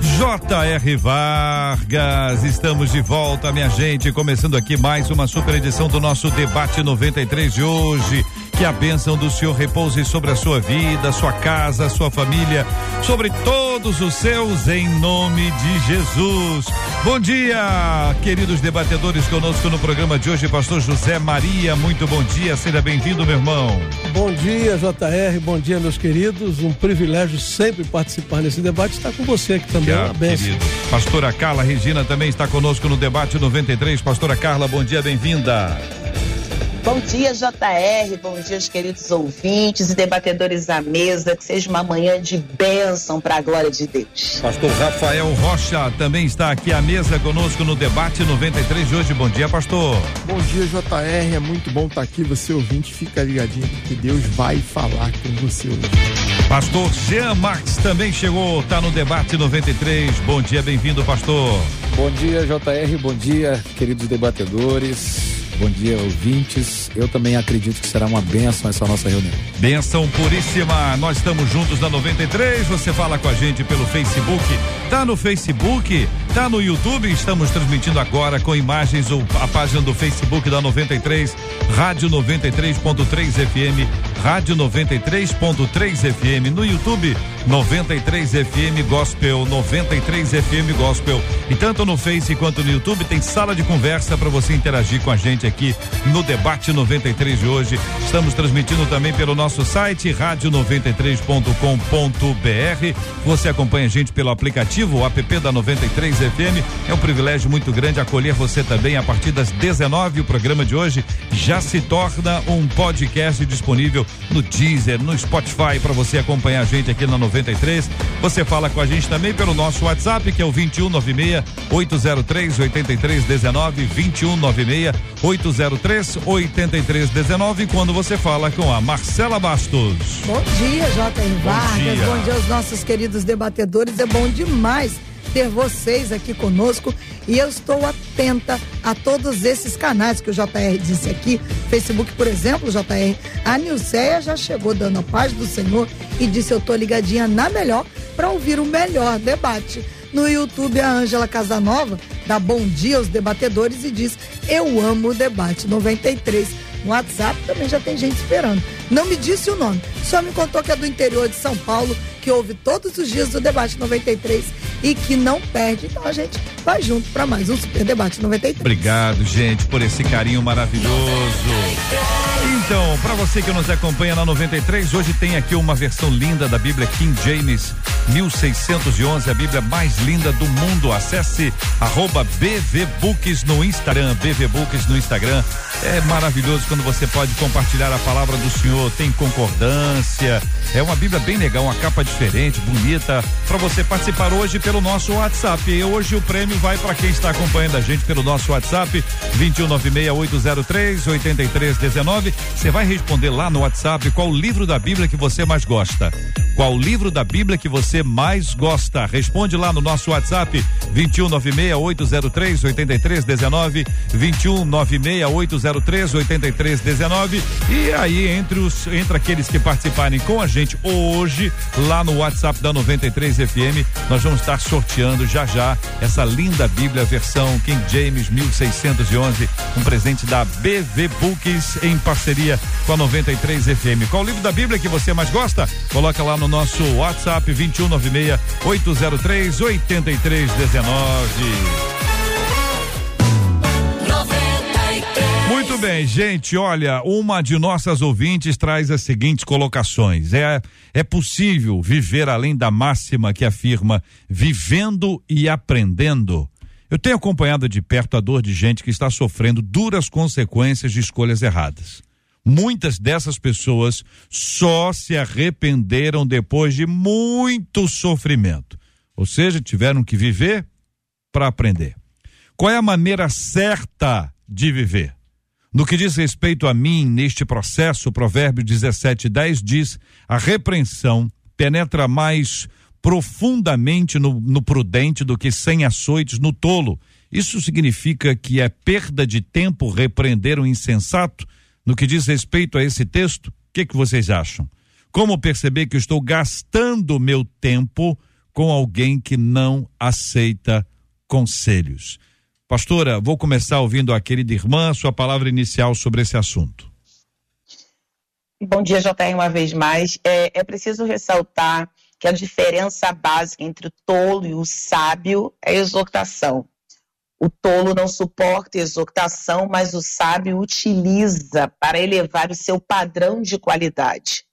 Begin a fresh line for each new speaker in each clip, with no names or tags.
J.R. Vargas, estamos de volta, minha gente, começando aqui mais uma super edição do nosso debate 93 de hoje. Que a bênção do Senhor repouse sobre a sua vida, sua casa, sua família, sobre todos os seus, em nome de Jesus. Bom dia, queridos debatedores conosco no programa de hoje, Pastor José Maria. Muito bom dia, seja bem-vindo, meu irmão.
Bom dia, JR. Bom dia, meus queridos. Um privilégio sempre participar nesse debate. Estar com você aqui também. Benção.
querido. Pastora Carla Regina também está conosco no debate 93. Pastora Carla, bom dia, bem-vinda.
Bom dia, JR. Bom dia, os queridos ouvintes e debatedores à mesa. Que seja uma manhã de bênção para a glória de Deus.
Pastor Rafael Rocha também está aqui à mesa conosco no debate 93 de hoje. Bom dia, pastor.
Bom dia, JR. É muito bom estar aqui. Você ouvinte, fica ligadinho que Deus vai falar com você hoje.
Pastor Jean Marques também chegou, está no debate 93. Bom dia, bem-vindo, pastor.
Bom dia, JR. Bom dia, queridos debatedores. Bom dia, ouvintes. Eu também acredito que será uma bênção essa nossa reunião.
Benção puríssima. Nós estamos juntos na 93. Você fala com a gente pelo Facebook. Tá no Facebook, tá no YouTube. Estamos transmitindo agora com imagens a página do Facebook da 93, Rádio 93.3 FM, Rádio 93.3 FM no YouTube 93 FM Gospel, 93 FM Gospel. E tanto no Face quanto no YouTube tem sala de conversa para você interagir com a gente aqui no debate 93 de hoje. Estamos transmitindo também pelo nosso site rádio93.com.br. Você acompanha a gente pelo aplicativo, o app da 93 FM. É um privilégio muito grande acolher você também a partir das 19. O programa de hoje já se torna um podcast disponível no Deezer, no Spotify para você acompanhar a gente aqui na 93. Você fala com a gente também pelo nosso WhatsApp, que é o 2196 803 8319 2196 803 8319 quando você fala com a Marcela Bastos.
Bom dia, J.R. Vargas.
dia.
Bom dia aos nossos queridos debatedores. É bom demais ter vocês aqui conosco e eu estou atenta a todos esses canais que o JR disse aqui. Facebook, por exemplo, JR. A Nilceia já chegou dando a paz do Senhor e disse: Eu estou ligadinha na melhor para ouvir o melhor debate. No YouTube, a Ângela Casanova dá bom dia aos debatedores e diz: Eu amo o debate 93. No WhatsApp também já tem gente esperando. Não me disse o nome, só me contou que é do interior de São Paulo, que ouve todos os dias o debate 93 e que não perde. Então a gente vai junto para mais um Super Debate 93.
Obrigado, gente, por esse carinho maravilhoso. Então, para você que nos acompanha na 93, hoje tem aqui uma versão linda da Bíblia King James 1611, a Bíblia mais linda do mundo. Acesse arroba BV Books no Instagram, BV Books no Instagram. É maravilhoso quando você pode compartilhar a palavra do Senhor, tem concordância. É uma Bíblia bem legal, uma capa diferente, bonita, para você participar hoje pelo nosso WhatsApp. E hoje o prêmio vai para quem está acompanhando a gente pelo nosso WhatsApp 21968038319. Você vai responder lá no WhatsApp qual livro da Bíblia que você mais gosta. Qual livro da Bíblia que você mais gosta? Responde lá no nosso WhatsApp 21968038319, 21968038319 e aí entre os entre aqueles que participarem com a gente hoje lá no WhatsApp da 93 FM, nós vamos estar sorteando já já essa linda Bíblia versão King James 1611, um presente da BV Books em parceria com a 93 FM. Qual o livro da Bíblia que você mais gosta? Coloca lá no nosso WhatsApp 2196 803 8319. Muito bem, gente. Olha, uma de nossas ouvintes traz as seguintes colocações. É, é possível viver além da máxima que afirma vivendo e aprendendo. Eu tenho acompanhado de perto a dor de gente que está sofrendo duras consequências de escolhas erradas. Muitas dessas pessoas só se arrependeram depois de muito sofrimento. Ou seja, tiveram que viver para aprender. Qual é a maneira certa de viver? No que diz respeito a mim, neste processo, o provérbio 17:10 diz: a repreensão penetra mais profundamente no, no prudente do que sem açoites no tolo. Isso significa que é perda de tempo repreender o insensato? No que diz respeito a esse texto, o que, que vocês acham? Como perceber que estou gastando meu tempo com alguém que não aceita conselhos? Pastora, vou começar ouvindo a querida irmã, sua palavra inicial sobre esse assunto.
Bom dia, JR, uma vez mais. É, é preciso ressaltar que a diferença básica entre o tolo e o sábio é a exortação. O tolo não suporta exortação, mas o sábio utiliza para elevar o seu padrão de qualidade.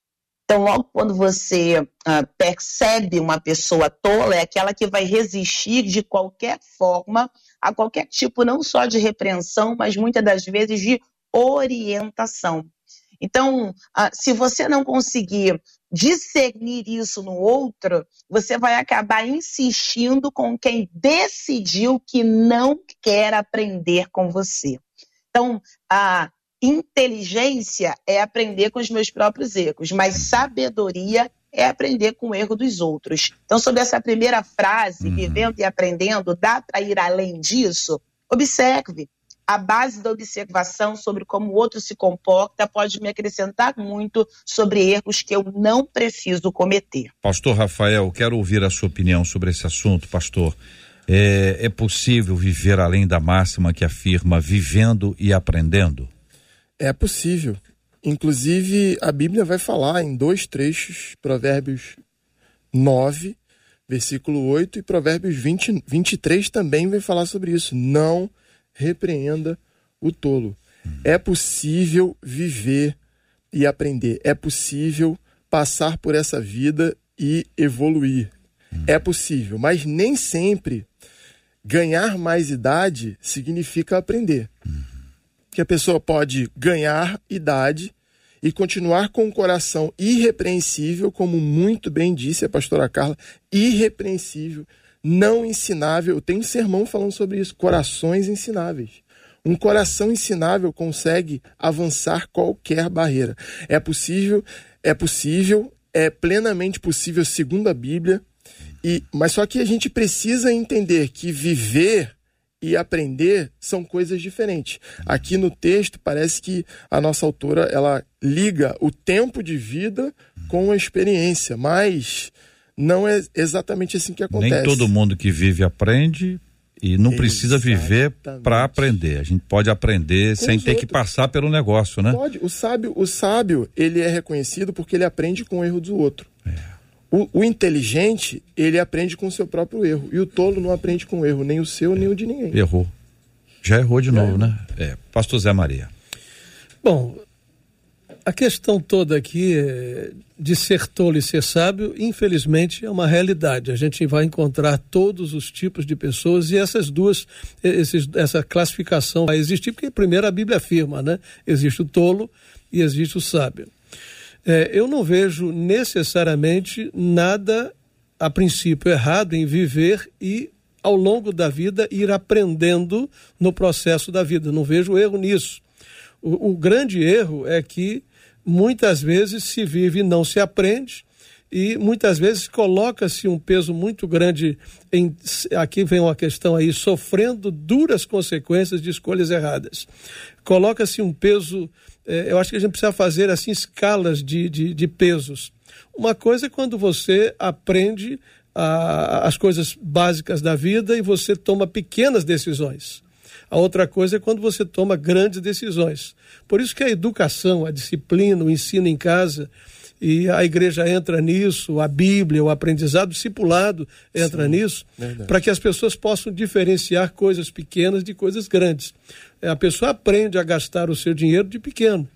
Então, logo quando você uh, percebe uma pessoa tola, é aquela que vai resistir de qualquer forma a qualquer tipo, não só de repreensão, mas muitas das vezes de orientação. Então, uh, se você não conseguir discernir isso no outro, você vai acabar insistindo com quem decidiu que não quer aprender com você. Então, a Inteligência é aprender com os meus próprios erros, mas sabedoria é aprender com o erro dos outros. Então, sobre essa primeira frase, uhum. vivendo e aprendendo, dá para ir além disso? Observe. A base da observação sobre como o outro se comporta pode me acrescentar muito sobre erros que eu não preciso cometer.
Pastor Rafael, quero ouvir a sua opinião sobre esse assunto, pastor. É, é possível viver além da máxima que afirma vivendo e aprendendo?
É possível. Inclusive, a Bíblia vai falar em dois trechos, Provérbios 9, versículo 8, e Provérbios 20, 23 também vai falar sobre isso. Não repreenda o tolo. É possível viver e aprender. É possível passar por essa vida e evoluir. É possível, mas nem sempre ganhar mais idade significa aprender que a pessoa pode ganhar idade e continuar com o coração irrepreensível, como muito bem disse a pastora Carla, irrepreensível, não ensinável. Tem um sermão falando sobre isso, corações ensináveis. Um coração ensinável consegue avançar qualquer barreira. É possível, é possível, é plenamente possível segundo a Bíblia. E, mas só que a gente precisa entender que viver e aprender são coisas diferentes. Aqui no texto parece que a nossa autora ela liga o tempo de vida com a experiência, mas não é exatamente assim que acontece.
Nem todo mundo que vive aprende e não Exatamente. precisa viver para aprender. A gente pode aprender com sem ter outros. que passar pelo negócio, né?
Pode. O sábio, o sábio, ele é reconhecido porque ele aprende com o erro do outro. É. O, o, inteligente, ele aprende com o seu próprio erro. E o tolo não aprende com o erro, nem o seu, nem o de ninguém.
Errou. Já errou de Já novo, errou. né? É. Pastor Zé Maria.
Bom, a questão toda aqui é de ser tolo e ser sábio, infelizmente, é uma realidade. A gente vai encontrar todos os tipos de pessoas e essas duas, esses, essa classificação vai existir, porque primeiro a Bíblia afirma, né? Existe o tolo e existe o sábio. É, eu não vejo necessariamente nada, a princípio, errado em viver e, ao longo da vida, ir aprendendo no processo da vida. Não vejo erro nisso. O, o grande erro é que muitas vezes se vive e não se aprende, e muitas vezes coloca-se um peso muito grande em aqui vem uma questão aí sofrendo duras consequências de escolhas erradas coloca-se um peso é, eu acho que a gente precisa fazer assim escalas de, de, de pesos. Uma coisa é quando você aprende a, as coisas básicas da vida e você toma pequenas decisões. A outra coisa é quando você toma grandes decisões. Por isso que a educação, a disciplina, o ensino em casa, e a igreja entra nisso, a Bíblia, o aprendizado discipulado entra Sim, nisso, para que as pessoas possam diferenciar coisas pequenas de coisas grandes. É, a pessoa aprende a gastar o seu dinheiro de pequeno,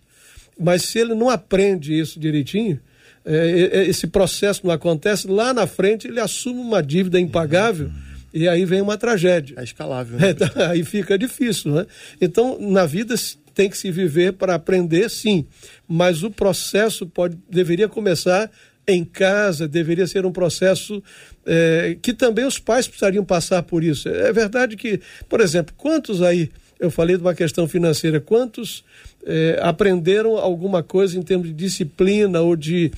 mas se ele não aprende isso direitinho, é, é, esse processo não acontece, lá na frente ele assume uma dívida impagável. Uhum. E aí vem uma tragédia.
É escalável. Né?
É, aí fica difícil, né? Então, na vida tem que se viver para aprender, sim, mas o processo pode deveria começar em casa, deveria ser um processo é, que também os pais precisariam passar por isso. É verdade que, por exemplo, quantos aí, eu falei de uma questão financeira, quantos é, aprenderam alguma coisa em termos de disciplina ou de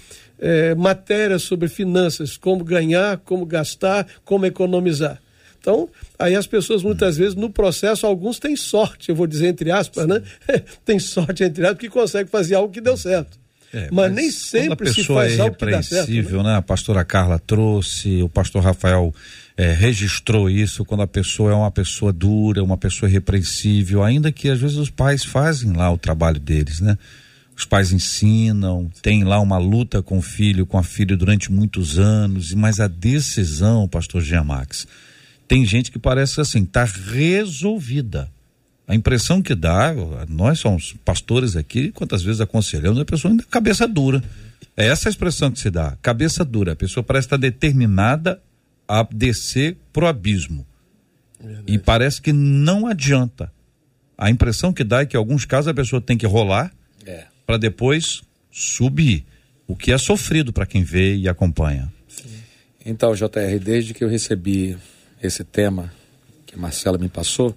é, matéria sobre finanças, como ganhar, como gastar, como economizar. Então, aí as pessoas muitas vezes no processo, alguns têm sorte, eu vou dizer entre aspas, né? tem sorte entre aspas, que consegue fazer algo que deu certo.
É,
mas, mas, nem sempre
a pessoa
se faz
é
algo que dá certo. Né?
né? A pastora Carla trouxe, o pastor Rafael é, registrou isso quando a pessoa é uma pessoa dura, uma pessoa irrepreensível, ainda que às vezes os pais fazem lá o trabalho deles, né? Os pais ensinam, tem lá uma luta com o filho, com a filha durante muitos anos, mas a decisão, pastor Jean Max, tem gente que parece assim, está resolvida. A impressão que dá, nós somos pastores aqui, quantas vezes aconselhamos, a pessoa ainda cabeça dura. É essa a expressão que se dá, cabeça dura. A pessoa parece estar determinada a descer pro abismo. Verdade. E parece que não adianta. A impressão que dá é que em alguns casos a pessoa tem que rolar é. Para depois subir. O que é sofrido para quem vê e acompanha.
Então, JR, desde que eu recebi esse tema que Marcela me passou,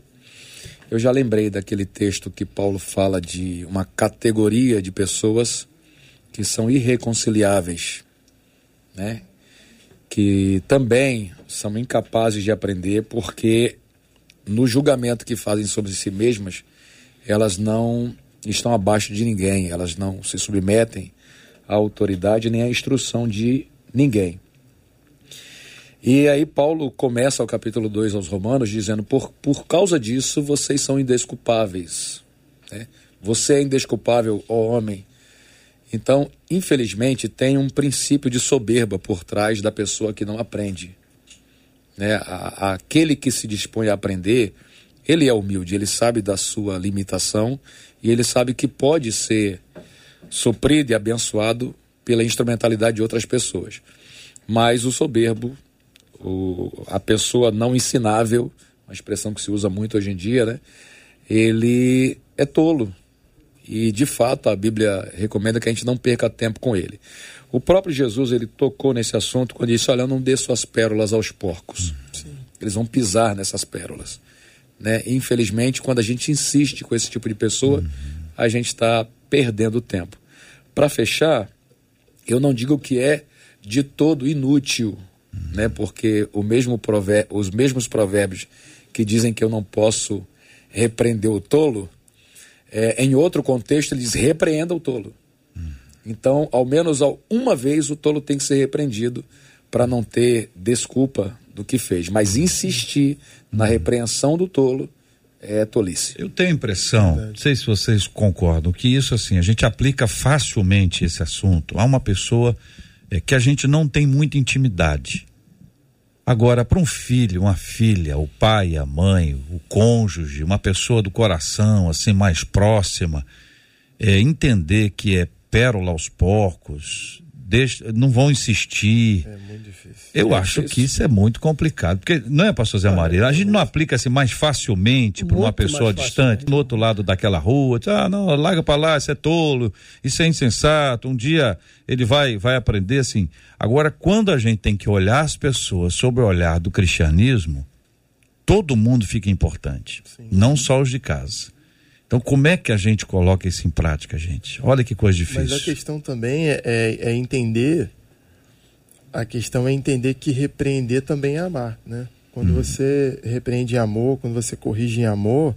eu já lembrei daquele texto que Paulo fala de uma categoria de pessoas que são irreconciliáveis, né? Que também são incapazes de aprender porque no julgamento que fazem sobre si mesmas, elas não estão abaixo de ninguém, elas não se submetem à autoridade nem à instrução de ninguém. E aí Paulo começa o capítulo 2 aos Romanos dizendo: por, por causa disso vocês são indesculpáveis. Né? Você é indesculpável, ó homem. Então, infelizmente, tem um princípio de soberba por trás da pessoa que não aprende. Né? A, aquele que se dispõe a aprender, ele é humilde, ele sabe da sua limitação e ele sabe que pode ser suprido e abençoado pela instrumentalidade de outras pessoas. Mas o soberbo o, a pessoa não ensinável, uma expressão que se usa muito hoje em dia, né? Ele é tolo. E de fato a Bíblia recomenda que a gente não perca tempo com ele. O próprio Jesus ele tocou nesse assunto quando disse: Olha, não dê suas pérolas aos porcos. Sim. Eles vão pisar nessas pérolas. Né? Infelizmente, quando a gente insiste com esse tipo de pessoa, uhum. a gente está perdendo tempo. Para fechar, eu não digo que é de todo inútil né? Porque o mesmo os mesmos provérbios que dizem que eu não posso repreender o tolo, é, em outro contexto eles repreendam o tolo. Então, ao menos uma vez o tolo tem que ser repreendido para não ter desculpa do que fez. Mas insistir na repreensão do tolo é tolice.
Eu tenho a impressão, não sei se vocês concordam, que isso assim, a gente aplica facilmente esse assunto a uma pessoa é, que a gente não tem muita intimidade. Agora, para um filho, uma filha, o pai, a mãe, o cônjuge, uma pessoa do coração, assim, mais próxima, é, entender que é pérola aos porcos, deixa, não vão insistir. É muito difícil. Eu é acho difícil. que isso é muito complicado, porque não é, pastor Zé Maria? A gente não aplica assim mais facilmente para uma pessoa distante, no outro lado daquela rua, diz, ah, não, larga para lá, isso é tolo, isso é insensato, um dia ele vai, vai aprender assim. Agora, quando a gente tem que olhar as pessoas sob o olhar do cristianismo, todo mundo fica importante, Sim. não só os de casa. Então, como é que a gente coloca isso em prática, gente? Olha que coisa difícil.
Mas a questão também é, é, é entender. A questão é entender que repreender também é amar, né? Quando hum. você repreende em amor, quando você corrige em amor,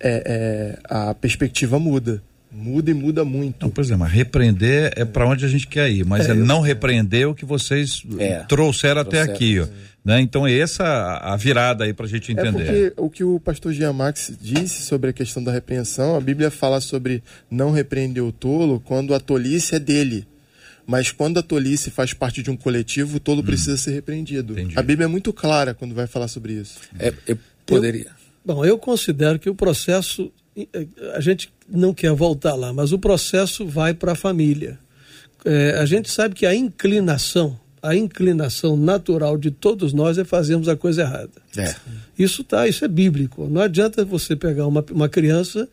é, é, a perspectiva muda. Muda e muda muito.
Não, por exemplo, repreender é para onde a gente quer ir, mas é, é não repreender o que vocês é, trouxeram, trouxeram até aqui. Ó. Né? Então, essa a virada aí para a gente entender.
É porque o que o pastor Jean Max disse sobre a questão da repreensão, a Bíblia fala sobre não repreender o tolo quando a tolice é dele. Mas quando a tolice faz parte de um coletivo, o tolo hum. precisa ser repreendido. Entendi. A Bíblia é muito clara quando vai falar sobre isso.
É, eu poderia. Eu,
bom, eu considero que o processo, a gente não quer voltar lá, mas o processo vai para a família. É, a gente sabe que a inclinação a inclinação natural de todos nós é fazermos a coisa errada. É. Isso tá, isso é bíblico. Não adianta você pegar uma, uma criança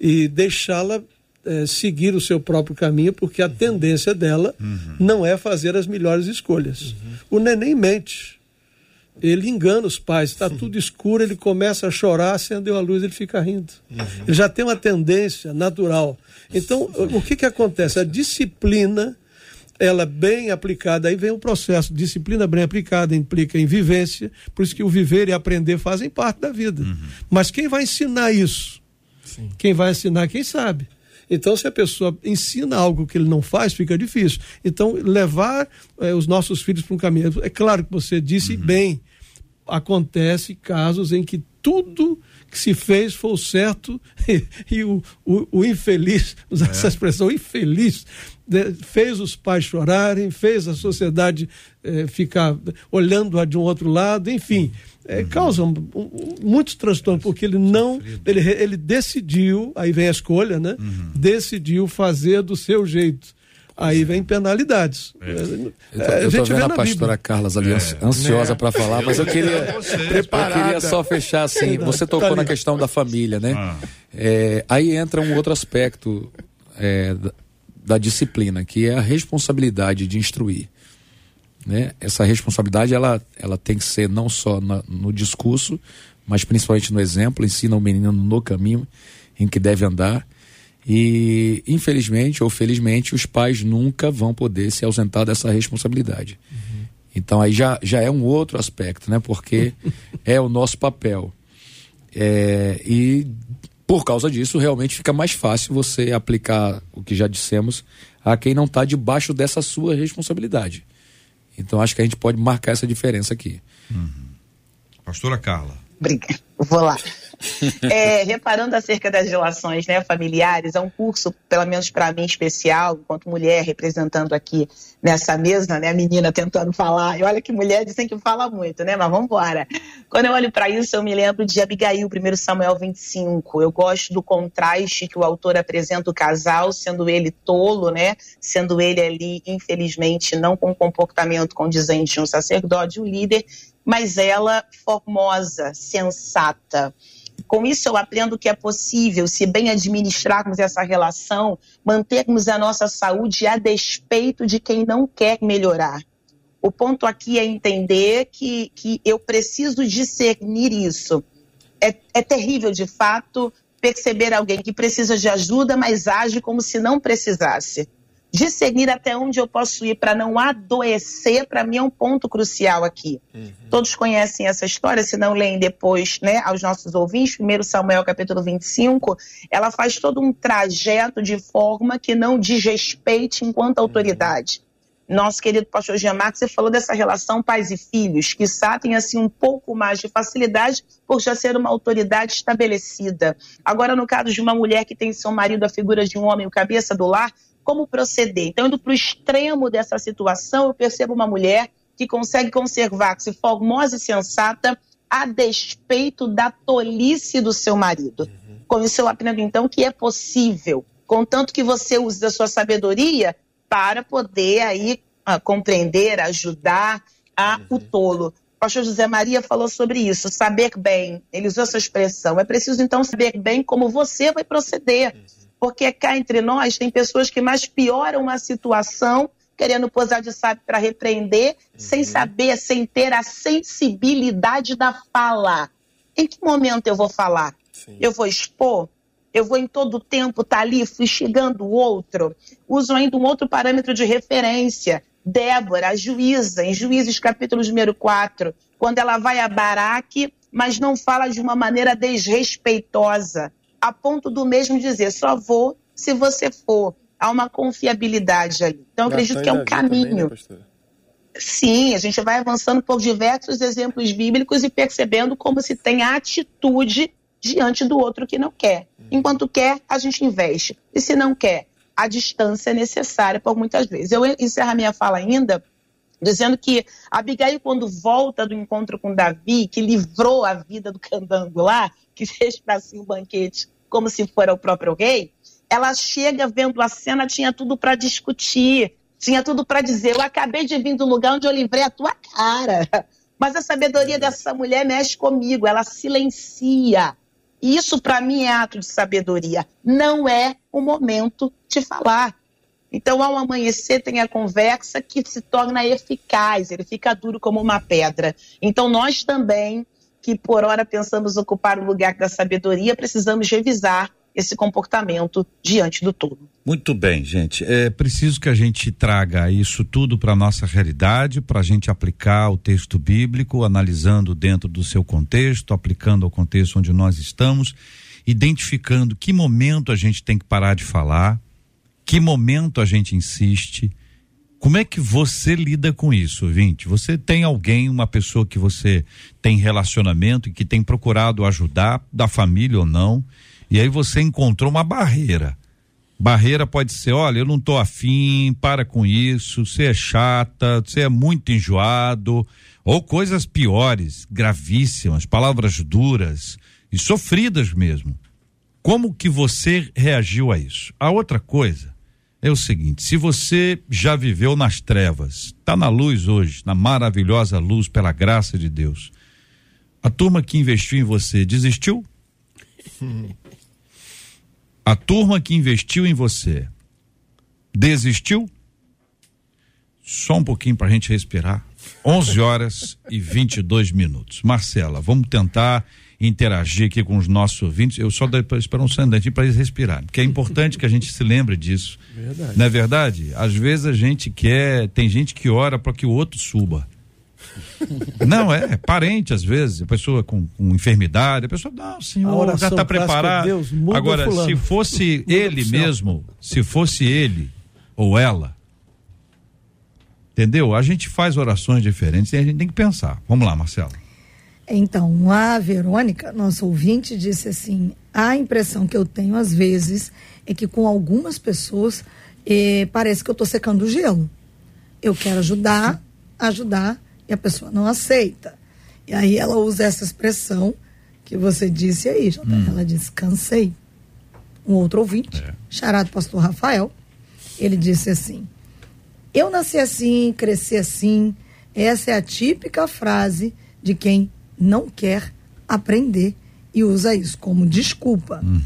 e deixá-la é, seguir o seu próprio caminho, porque a tendência dela uhum. não é fazer as melhores escolhas. Uhum. O neném mente. Ele engana os pais, está tudo escuro, ele começa a chorar, acendeu a luz, ele fica rindo. Uhum. Ele já tem uma tendência natural. Então, o que, que acontece? A disciplina, ela bem aplicada, aí vem o processo. Disciplina bem aplicada implica em vivência, por isso que o viver e aprender fazem parte da vida. Uhum. Mas quem vai ensinar isso? Sim. Quem vai ensinar, quem sabe. Então, se a pessoa ensina algo que ele não faz, fica difícil. Então, levar eh, os nossos filhos para um caminho. É claro que você disse uhum. bem, acontece casos em que tudo que se fez foi o certo e, e o, o, o, infeliz, usar é. essa expressão, infeliz, de, fez os pais chorarem, fez a sociedade eh, ficar olhando-a de um outro lado, enfim. Uhum é, uhum. causam um, muitos transtornos, porque ele não. Ele, ele decidiu, aí vem a escolha, né? Uhum. Decidiu fazer do seu jeito. Aí vem penalidades. É.
Eu tô, eu tô vendo a pastora Carla ali é. ansiosa é. para falar, mas eu queria, eu queria só fechar assim. Você tocou tá na questão da família, né? Ah. É, aí entra um outro aspecto é, da, da disciplina, que é a responsabilidade de instruir. Né? Essa responsabilidade ela, ela tem que ser não só na, no discurso, mas principalmente no exemplo, ensina o menino no caminho em que deve andar. E, infelizmente ou felizmente, os pais nunca vão poder se ausentar dessa responsabilidade. Uhum. Então, aí já, já é um outro aspecto, né? Porque é o nosso papel. É, e, por causa disso, realmente fica mais fácil você aplicar o que já dissemos a quem não está debaixo dessa sua responsabilidade. Então acho que a gente pode marcar essa diferença aqui.
Uhum. Pastora Carla.
Obrigada. Vou lá. É, reparando acerca das relações né, familiares, é um curso, pelo menos para mim, especial, enquanto mulher representando aqui nessa mesa, né, a menina tentando falar. E olha que mulher dizem que fala muito, né? Mas vamos embora. Quando eu olho para isso, eu me lembro de Abigail, 1 Samuel 25. Eu gosto do contraste que o autor apresenta o casal, sendo ele tolo, né? Sendo ele ali, infelizmente, não com comportamento condizente de um sacerdote, um líder, mas ela formosa, sensata. Com isso, eu aprendo que é possível, se bem administrarmos essa relação, mantermos a nossa saúde a despeito de quem não quer melhorar. O ponto aqui é entender que, que eu preciso discernir isso. É, é terrível, de fato, perceber alguém que precisa de ajuda, mas age como se não precisasse discernir até onde eu posso ir para não adoecer, para mim é um ponto crucial aqui. Uhum. Todos conhecem essa história, se não leem depois, né, aos nossos ouvintes, 1 Samuel capítulo 25, ela faz todo um trajeto de forma que não desrespeite enquanto uhum. autoridade. Nosso querido pastor Jean Marcos, você falou dessa relação pais e filhos, que tem assim um pouco mais de facilidade por já ser uma autoridade estabelecida. Agora, no caso de uma mulher que tem seu marido a figura de um homem, o cabeça do lar, como proceder. Então, indo para o extremo dessa situação, eu percebo uma mulher que consegue conservar-se formosa e sensata a despeito da tolice do seu marido. Uhum. Com isso, eu aprendo então que é possível, contanto que você use da sua sabedoria para poder aí uh, compreender, ajudar a uhum. o tolo. O pastor José Maria falou sobre isso, saber bem. Ele usou essa expressão. É preciso então saber bem como você vai proceder. Uhum porque cá entre nós tem pessoas que mais pioram a situação querendo posar de sábio para repreender, uhum. sem saber, sem ter a sensibilidade da fala. Em que momento eu vou falar? Sim. Eu vou expor? Eu vou em todo tempo estar tá ali fustigando o outro? Uso ainda um outro parâmetro de referência. Débora, a juíza, em Juízes capítulo número 4, quando ela vai a Baraque, mas não fala de uma maneira desrespeitosa a ponto do mesmo dizer, só vou se você for. Há uma confiabilidade ali. Então, eu acredito que é um caminho. Também, né, Sim, a gente vai avançando por diversos exemplos bíblicos e percebendo como se tem a atitude diante do outro que não quer. Uhum. Enquanto quer, a gente investe. E se não quer, a distância é necessária por muitas vezes. Eu encerro a minha fala ainda dizendo que Abigail, quando volta do encontro com Davi, que livrou a vida do candango lá, que fez para si um banquete como se fora o próprio rei, ela chega vendo a cena, tinha tudo para discutir, tinha tudo para dizer. Eu acabei de vir do lugar onde eu livrei a tua cara. Mas a sabedoria dessa mulher mexe comigo, ela silencia. E isso, para mim, é ato de sabedoria. Não é o momento de falar. Então, ao amanhecer, tem a conversa que se torna eficaz, ele fica duro como uma pedra. Então, nós também, que por hora pensamos ocupar o lugar da sabedoria, precisamos revisar esse comportamento diante do todo.
Muito bem, gente. É preciso que a gente traga isso tudo para a nossa realidade, para a gente aplicar o texto bíblico, analisando dentro do seu contexto, aplicando ao contexto onde nós estamos, identificando que momento a gente tem que parar de falar, que momento a gente insiste. Como é que você lida com isso, Vinte? Você tem alguém, uma pessoa que você tem relacionamento e que tem procurado ajudar, da família ou não? E aí você encontrou uma barreira. Barreira pode ser, olha, eu não tô afim, para com isso, você é chata, você é muito enjoado, ou coisas piores, gravíssimas, palavras duras e sofridas mesmo. Como que você reagiu a isso? A outra coisa é o seguinte: se você já viveu nas trevas, está na luz hoje, na maravilhosa luz pela graça de Deus, a turma que investiu em você desistiu? A turma que investiu em você desistiu? Só um pouquinho para a gente respirar. 11 horas e 22 minutos. Marcela, vamos tentar interagir aqui com os nossos ouvintes. Eu só espero um sandantinho para eles respirarem, porque é importante que a gente se lembre disso. Verdade. Não é verdade? Às vezes a gente quer, tem gente que ora para que o outro suba. Não, é, é, parente às vezes, a pessoa com, com enfermidade, a pessoa, não, senhor, já está preparado. Deus, Agora, se fosse ele mesmo, se fosse ele ou ela, entendeu? A gente faz orações diferentes e a gente tem que pensar. Vamos lá, Marcelo.
Então, a Verônica, nosso ouvinte, disse assim: a impressão que eu tenho às vezes é que com algumas pessoas eh, parece que eu estou secando o gelo. Eu quero ajudar, ajudar, e a pessoa não aceita. E aí ela usa essa expressão que você disse aí, Jota. Hum. Ela diz, cansei. Um outro ouvinte, é. charado pastor Rafael, ele disse assim, eu nasci assim, cresci assim, essa é a típica frase de quem não quer aprender e usa isso como desculpa. Uhum.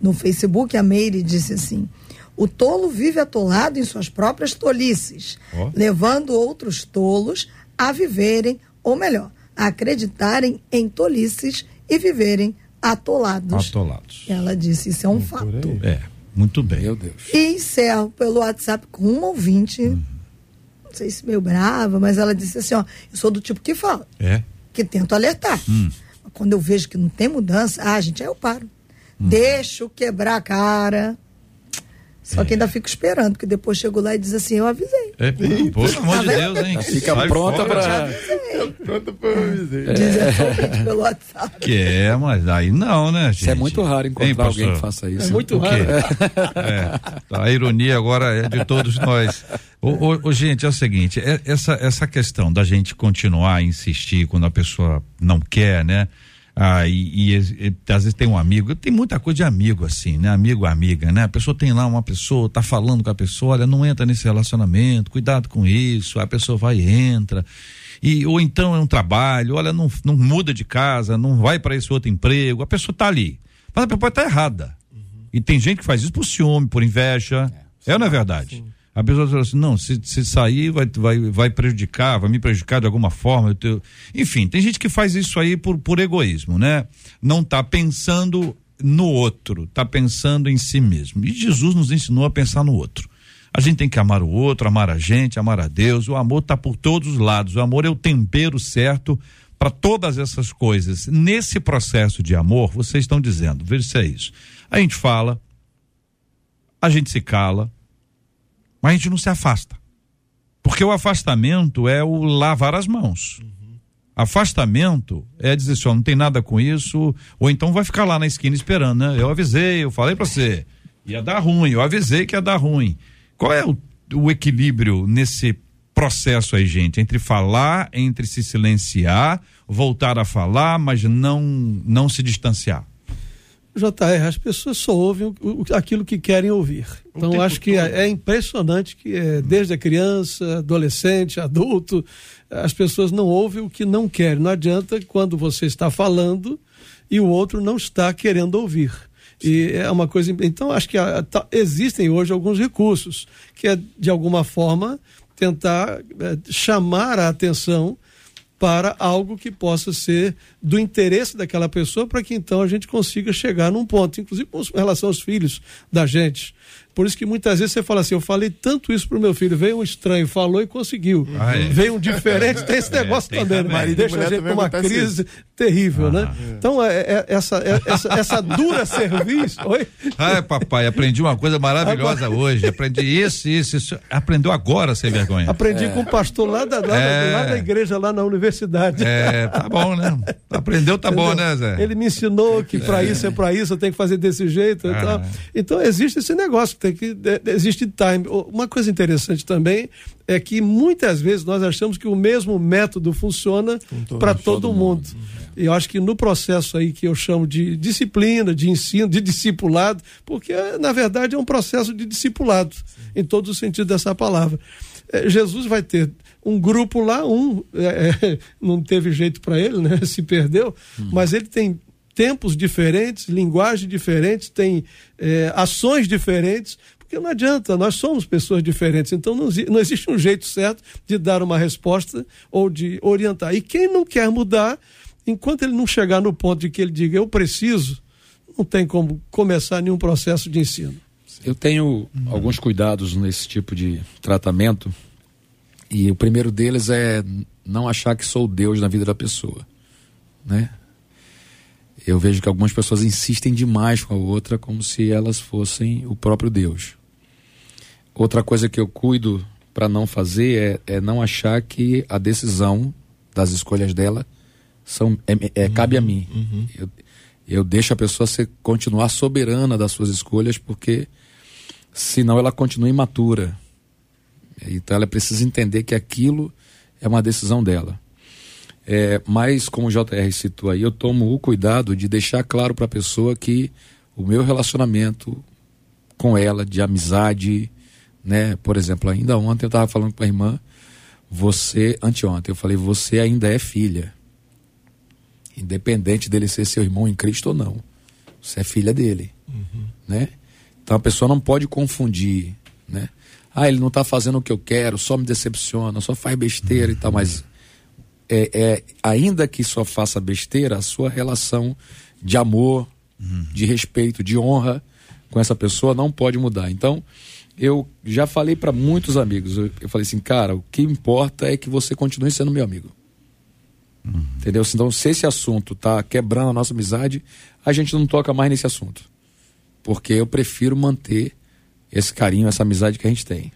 No Facebook, a Meire disse assim: o tolo vive atolado em suas próprias tolices, oh. levando outros tolos a viverem, ou melhor, a acreditarem em tolices e viverem atolados.
Atolados.
Ela disse, isso é um fato.
É, muito bem.
Meu Deus. E encerro pelo WhatsApp com um ouvinte, uhum. não sei se meio brava, mas ela disse assim, ó, eu sou do tipo que fala.
É.
Que tento alertar. Hum. Quando eu vejo que não tem mudança, ah, gente, aí eu paro. Hum. Deixo quebrar a cara. Só que ainda fico esperando, porque depois chego lá e diz assim, eu avisei.
É, pelo amor de Deus, hein?
Fica Sai pronta para
pronta para avisei. É. Diz pelo WhatsApp.
Que é, mas aí não, né, gente?
Isso é muito raro encontrar alguém que faça isso.
É muito raro.
É. A ironia agora é de todos nós. Ô, ô, ô, gente, é o seguinte, é, essa, essa questão da gente continuar a insistir quando a pessoa não quer, né? Ah, e, e, e, às vezes tem um amigo, tem muita coisa de amigo assim, né? Amigo, amiga, né? A pessoa tem lá uma pessoa, tá falando com a pessoa, olha, não entra nesse relacionamento, cuidado com isso, a pessoa vai e entra. E, ou então é um trabalho, olha, não, não muda de casa, não vai para esse outro emprego, a pessoa tá ali. Mas a pessoa está errada. Uhum. E tem gente que faz isso por ciúme, por inveja. É, é ou não é verdade? Sim. A pessoa fala assim, não, se, se sair vai, vai, vai prejudicar, vai me prejudicar de alguma forma. Tenho... Enfim, tem gente que faz isso aí por, por egoísmo, né? Não está pensando no outro, está pensando em si mesmo. E Jesus nos ensinou a pensar no outro. A gente tem que amar o outro, amar a gente, amar a Deus. O amor está por todos os lados. O amor é o tempero certo para todas essas coisas. Nesse processo de amor, vocês estão dizendo, veja se é isso. A gente fala, a gente se cala, mas a gente não se afasta. Porque o afastamento é o lavar as mãos. Uhum. Afastamento é dizer assim, ó, não tem nada com isso, ou então vai ficar lá na esquina esperando, né? Eu avisei, eu falei para você, ia dar ruim, eu avisei que ia dar ruim. Qual é o, o equilíbrio nesse processo aí, gente? Entre falar, entre se silenciar, voltar a falar, mas não, não se distanciar?
JR, as pessoas só ouvem o, o, aquilo que querem ouvir. Então, acho que é, é, impressionante que é, desde a criança, adolescente, adulto, as pessoas não ouvem o que não querem. Não adianta quando você está falando e o outro não está querendo ouvir. E é uma coisa. Então, acho que a, tá, existem hoje alguns recursos que é, de alguma forma, tentar é, chamar a atenção para algo que possa ser do interesse daquela pessoa, para que então a gente consiga chegar num ponto, inclusive com relação aos filhos da gente. Por isso que muitas vezes você fala assim, eu falei tanto isso pro meu filho, veio um estranho, falou e conseguiu. Ah, é. Veio um diferente, tem esse é, negócio é, tem também, né? Deixa a gente numa crise terrível, né? ah, né? Então, é, é essa, é, essa, essa dura serviço. Oi?
Ai, papai, aprendi uma coisa maravilhosa agora... hoje. Aprendi isso, isso, isso. Aprendeu agora, sem vergonha.
Aprendi com o pastor lá da, lá, da, lá da igreja, lá na universidade.
É, tá bom, né? Aprendeu, tá Entendeu? bom, né, Zé?
Ele me ensinou que para isso é para isso, eu tenho que fazer desse jeito. Ah. Então, então, existe esse negócio tem que existe time. Uma coisa interessante também é que muitas vezes nós achamos que o mesmo método funciona para todo, todo, mundo. mundo. E eu acho que no processo aí que eu chamo de disciplina, de ensino, de discipulado, porque na verdade é um processo de discipulado, Sim. em todo o sentido dessa palavra. É, Jesus vai ter um grupo lá, um é, é não teve jeito para ele, né? Se perdeu, hum. mas ele tem tempos diferentes, linguagens diferentes, tem é, ações diferentes, porque não adianta, nós somos pessoas diferentes, então não, não existe um jeito certo de dar uma resposta ou de orientar. E quem não quer mudar, enquanto ele não chegar no ponto de que ele diga eu preciso, não tem como começar nenhum processo de ensino.
Eu tenho alguns cuidados nesse tipo de tratamento, e o primeiro deles é não achar que sou Deus na vida da pessoa, né? Eu vejo que algumas pessoas insistem demais com a outra como se elas fossem o próprio Deus. Outra coisa que eu cuido para não fazer é, é, não achar que a decisão das escolhas dela são é, é cabe a mim. Uhum. Eu, eu deixo a pessoa ser, continuar soberana das suas escolhas, porque senão ela continua imatura. Então ela precisa entender que aquilo é uma decisão dela. É, mas, como o JR citou aí, eu tomo o cuidado de deixar claro para a pessoa que o meu relacionamento com ela, de amizade, né? Por exemplo, ainda ontem eu estava falando com a irmã, você, anteontem, eu falei, você ainda é filha. Independente dele ser seu irmão em Cristo ou não. Você é filha dele. Uhum. Né? Então a pessoa não pode confundir, né? Ah, ele não está fazendo o que eu quero, só me decepciona, só faz besteira uhum. e tal, mas é, é, ainda que só faça besteira, a sua relação de amor, uhum. de respeito, de honra com essa pessoa não pode mudar. Então, eu já falei para muitos amigos, eu, eu, falei assim, cara, o que importa é que você continue sendo meu amigo. Uhum. Entendeu? Então, se esse assunto tá quebrando a nossa amizade, a gente não toca mais nesse assunto. Porque eu prefiro manter esse carinho, essa amizade que a gente tem.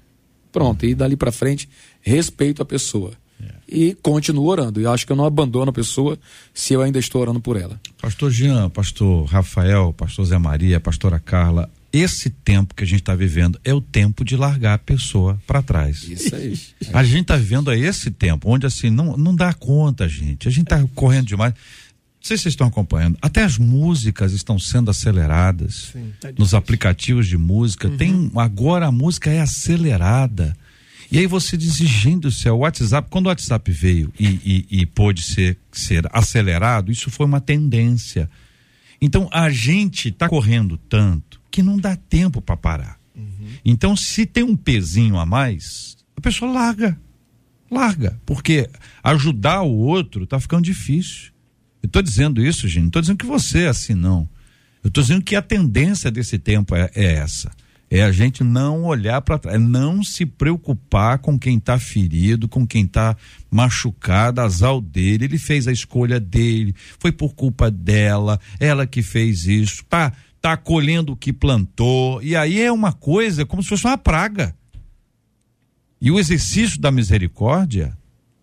Pronto, e dali para frente, respeito a pessoa. É. E continuo orando. E acho que eu não abandono a pessoa se eu ainda estou orando por ela.
Pastor Jean, pastor Rafael, pastor Zé Maria, pastora Carla, esse tempo que a gente está vivendo é o tempo de largar a pessoa para trás.
Isso aí.
A gente está vivendo a esse tempo, onde assim, não, não dá conta, gente. A gente está correndo demais. Não sei se vocês estão acompanhando. Até as músicas estão sendo aceleradas Sim, tá nos aplicativos de música. Uhum. Tem agora a música é acelerada. E aí você diz, gente do céu, o WhatsApp, quando o WhatsApp veio e, e, e pôde ser, ser acelerado, isso foi uma tendência. Então a gente está correndo tanto que não dá tempo para parar. Uhum. Então, se tem um pezinho a mais, a pessoa larga. Larga. Porque ajudar o outro está ficando difícil. Eu estou dizendo isso, gente. Não estou dizendo que você é assim, não. Eu estou dizendo que a tendência desse tempo é, é essa. É a gente não olhar para trás, é não se preocupar com quem está ferido, com quem está machucado, azar dele. Ele fez a escolha dele, foi por culpa dela, ela que fez isso. Tá, está colhendo o que plantou, e aí é uma coisa como se fosse uma praga. E o exercício da misericórdia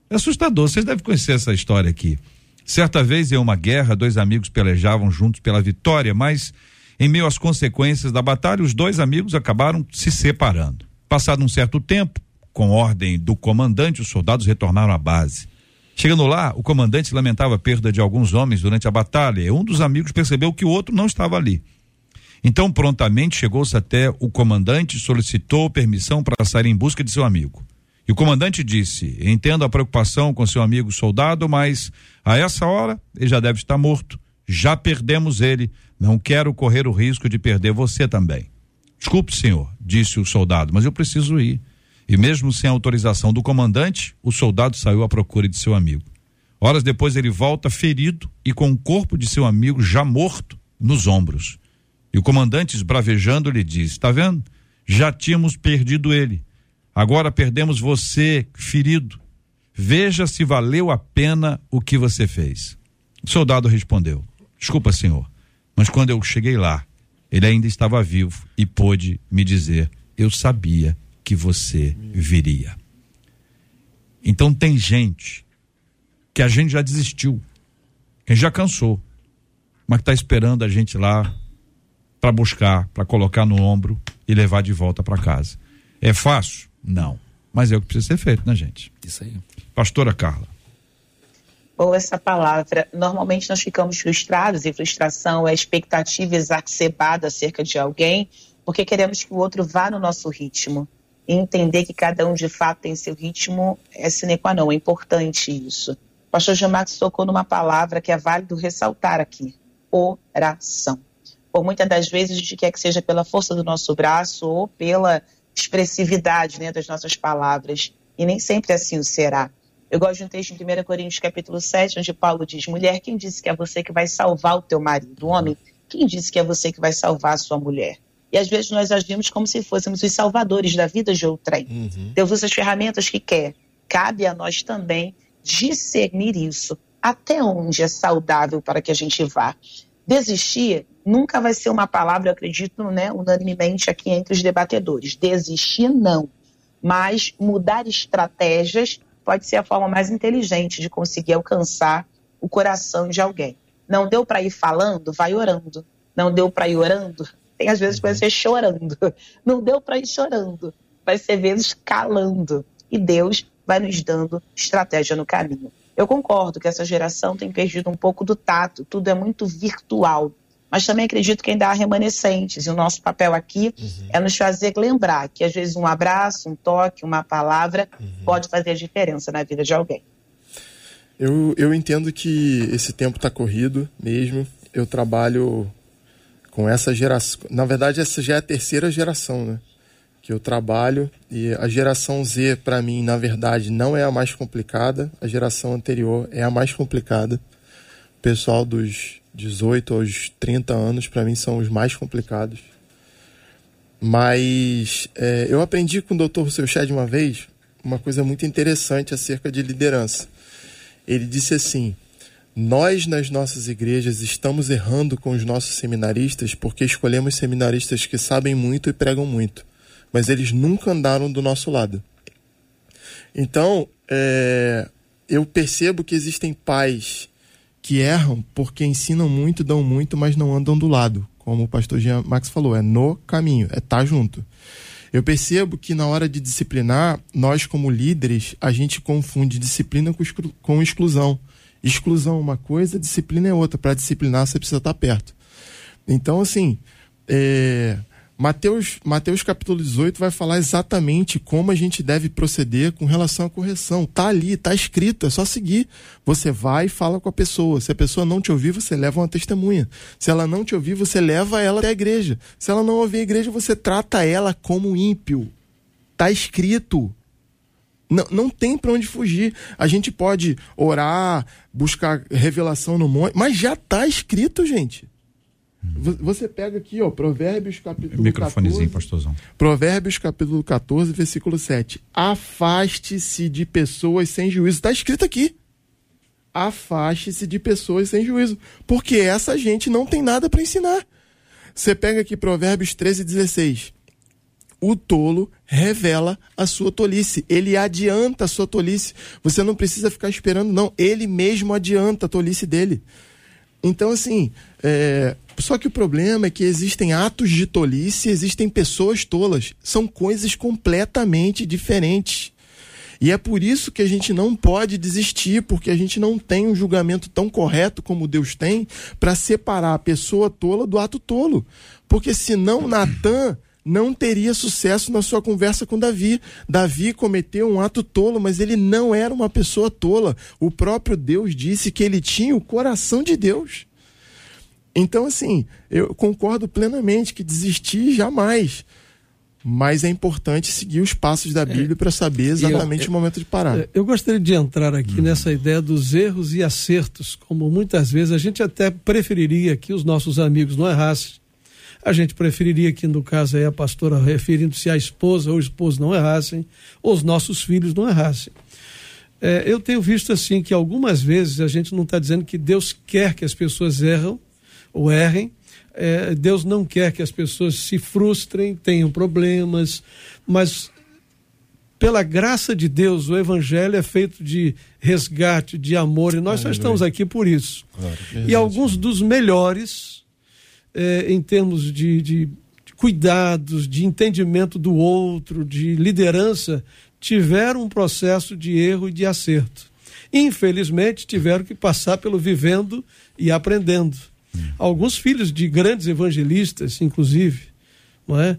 é assustador. Vocês devem conhecer essa história aqui. Certa vez, em uma guerra, dois amigos pelejavam juntos pela vitória, mas em meio às consequências da batalha, os dois amigos acabaram se separando. Passado um certo tempo, com ordem do comandante, os soldados retornaram à base. Chegando lá, o comandante lamentava a perda de alguns homens durante a batalha. Um dos amigos percebeu que o outro não estava ali. Então, prontamente chegou-se até o comandante e solicitou permissão para sair em busca de seu amigo. E o comandante disse: Entendo a preocupação com seu amigo soldado, mas a essa hora ele já deve estar morto. Já perdemos ele. Não quero correr o risco de perder você também. Desculpe, senhor, disse o soldado, mas eu preciso ir. E mesmo sem autorização do comandante, o soldado saiu à procura de seu amigo. Horas depois ele volta ferido e com o corpo de seu amigo já morto nos ombros. E o comandante, esbravejando, lhe diz: Está vendo? Já tínhamos perdido ele. Agora perdemos você, ferido. Veja se valeu a pena o que você fez. O soldado respondeu: Desculpa, senhor, mas quando eu cheguei lá, ele ainda estava vivo e pôde me dizer: Eu sabia que você viria. Então tem gente que a gente já desistiu, que já cansou, mas que está esperando a gente lá para buscar, para colocar no ombro e levar de volta para casa. É fácil? Não. Mas é o que precisa ser feito, né, gente?
Isso aí.
Pastora Carla.
Ou essa palavra. Normalmente nós ficamos frustrados e frustração é expectativa exacerbada acerca de alguém, porque queremos que o outro vá no nosso ritmo. E entender que cada um de fato tem seu ritmo é sine qua non, é importante isso. O pastor Marcos tocou numa palavra que é válido ressaltar aqui: oração por muitas das vezes a gente quer que seja pela força do nosso braço ou pela expressividade né, das nossas palavras. E nem sempre assim o será. Eu gosto de um texto em 1 Coríntios capítulo 7, onde Paulo diz, mulher, quem disse que é você que vai salvar o teu marido? Homem, quem disse que é você que vai salvar a sua mulher? E às vezes nós agimos como se fôssemos os salvadores da vida de outrem. Uhum. Deus usa as ferramentas que quer. Cabe a nós também discernir isso. Até onde é saudável para que a gente vá. Desistir nunca vai ser uma palavra, eu acredito, né, unanimemente aqui entre os debatedores. Desistir, não. Mas mudar estratégias pode ser a forma mais inteligente de conseguir alcançar o coração de alguém. Não deu para ir falando, vai orando. Não deu para ir orando, tem às vezes que vai ser chorando. Não deu para ir chorando, vai ser vezes calando. E Deus vai nos dando estratégia no caminho. Eu concordo que essa geração tem perdido um pouco do tato, tudo é muito virtual. Mas também acredito que ainda há remanescentes. E o nosso papel aqui uhum. é nos fazer lembrar que às vezes um abraço, um toque, uma palavra uhum. pode fazer a diferença na vida de alguém.
Eu, eu entendo que esse tempo está corrido mesmo. Eu trabalho com essa geração. Na verdade, essa já é a terceira geração, né? Que eu trabalho. E a geração Z, para mim, na verdade, não é a mais complicada. A geração anterior é a mais complicada. O pessoal dos 18 aos 30 anos, para mim, são os mais complicados. Mas é, eu aprendi com o Dr. Rousseau Chad uma vez uma coisa muito interessante acerca de liderança. Ele disse assim: Nós, nas nossas igrejas, estamos errando com os nossos seminaristas porque escolhemos seminaristas que sabem muito e pregam muito, mas eles nunca andaram do nosso lado. Então, é, eu percebo que existem pais que erram porque ensinam muito, dão muito, mas não andam do lado. Como o pastor Jean Max falou, é no caminho, é estar tá junto. Eu percebo que na hora de disciplinar, nós como líderes, a gente confunde disciplina com, exclu com exclusão. Exclusão é uma coisa, disciplina é outra. Para disciplinar, você precisa estar tá perto. Então, assim, é, Mateus, Mateus capítulo 18 vai falar exatamente como a gente deve proceder com relação à correção. Tá ali, tá escrito, é só seguir. Você vai e fala com a pessoa. Se a pessoa não te ouvir, você leva uma testemunha. Se ela não te ouvir, você leva ela até a igreja. Se ela não ouvir a igreja, você trata ela como ímpio. Tá escrito. Não, não tem para onde fugir. A gente pode orar, buscar revelação no monte, mas já tá escrito, gente. Você pega aqui, ó, Provérbios capítulo
Microfonezinho, 14. pastorzão.
Provérbios capítulo 14, versículo 7. Afaste-se de pessoas sem juízo. Está escrito aqui. Afaste-se de pessoas sem juízo. Porque essa gente não tem nada para ensinar. Você pega aqui Provérbios 13, 16. O tolo revela a sua tolice. Ele adianta a sua tolice. Você não precisa ficar esperando, não. Ele mesmo adianta a tolice dele. Então, assim, é, só que o problema é que existem atos de tolice, existem pessoas tolas. São coisas completamente diferentes. E é por isso que a gente não pode desistir, porque a gente não tem um julgamento tão correto como Deus tem para separar a pessoa tola do ato tolo. Porque senão Natan não teria sucesso na sua conversa com Davi. Davi cometeu um ato tolo, mas ele não era uma pessoa tola. O próprio Deus disse que ele tinha o coração de Deus. Então, assim, eu concordo plenamente que desistir jamais. Mas é importante seguir os passos da Bíblia é, para saber exatamente eu, o momento de parar. É,
eu gostaria de entrar aqui hum. nessa ideia dos erros e acertos, como muitas vezes a gente até preferiria que os nossos amigos não errassem a gente preferiria que, no caso aí, a pastora, referindo-se à esposa ou esposo não errassem, ou os nossos filhos não errassem. É, eu tenho visto assim que algumas vezes a gente não está dizendo que Deus quer que as pessoas erram ou errem, é, Deus não quer que as pessoas se frustrem, tenham problemas, mas pela graça de Deus, o Evangelho é feito de resgate, de amor, e nós só estamos aqui por isso. Claro, e alguns dos melhores é, em termos de, de, de cuidados, de entendimento do outro, de liderança, tiveram um processo de erro e de acerto. Infelizmente, tiveram que passar pelo vivendo e aprendendo. Alguns filhos de grandes evangelistas, inclusive, não, é?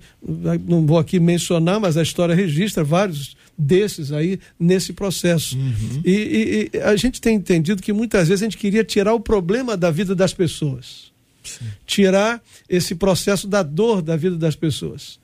não vou aqui mencionar, mas a história registra vários desses aí nesse processo. Uhum. E, e, e, a gente tem entendido que muitas vezes a gente queria tirar o problema da vida das pessoas. Sim. tirar esse processo da dor da vida das pessoas.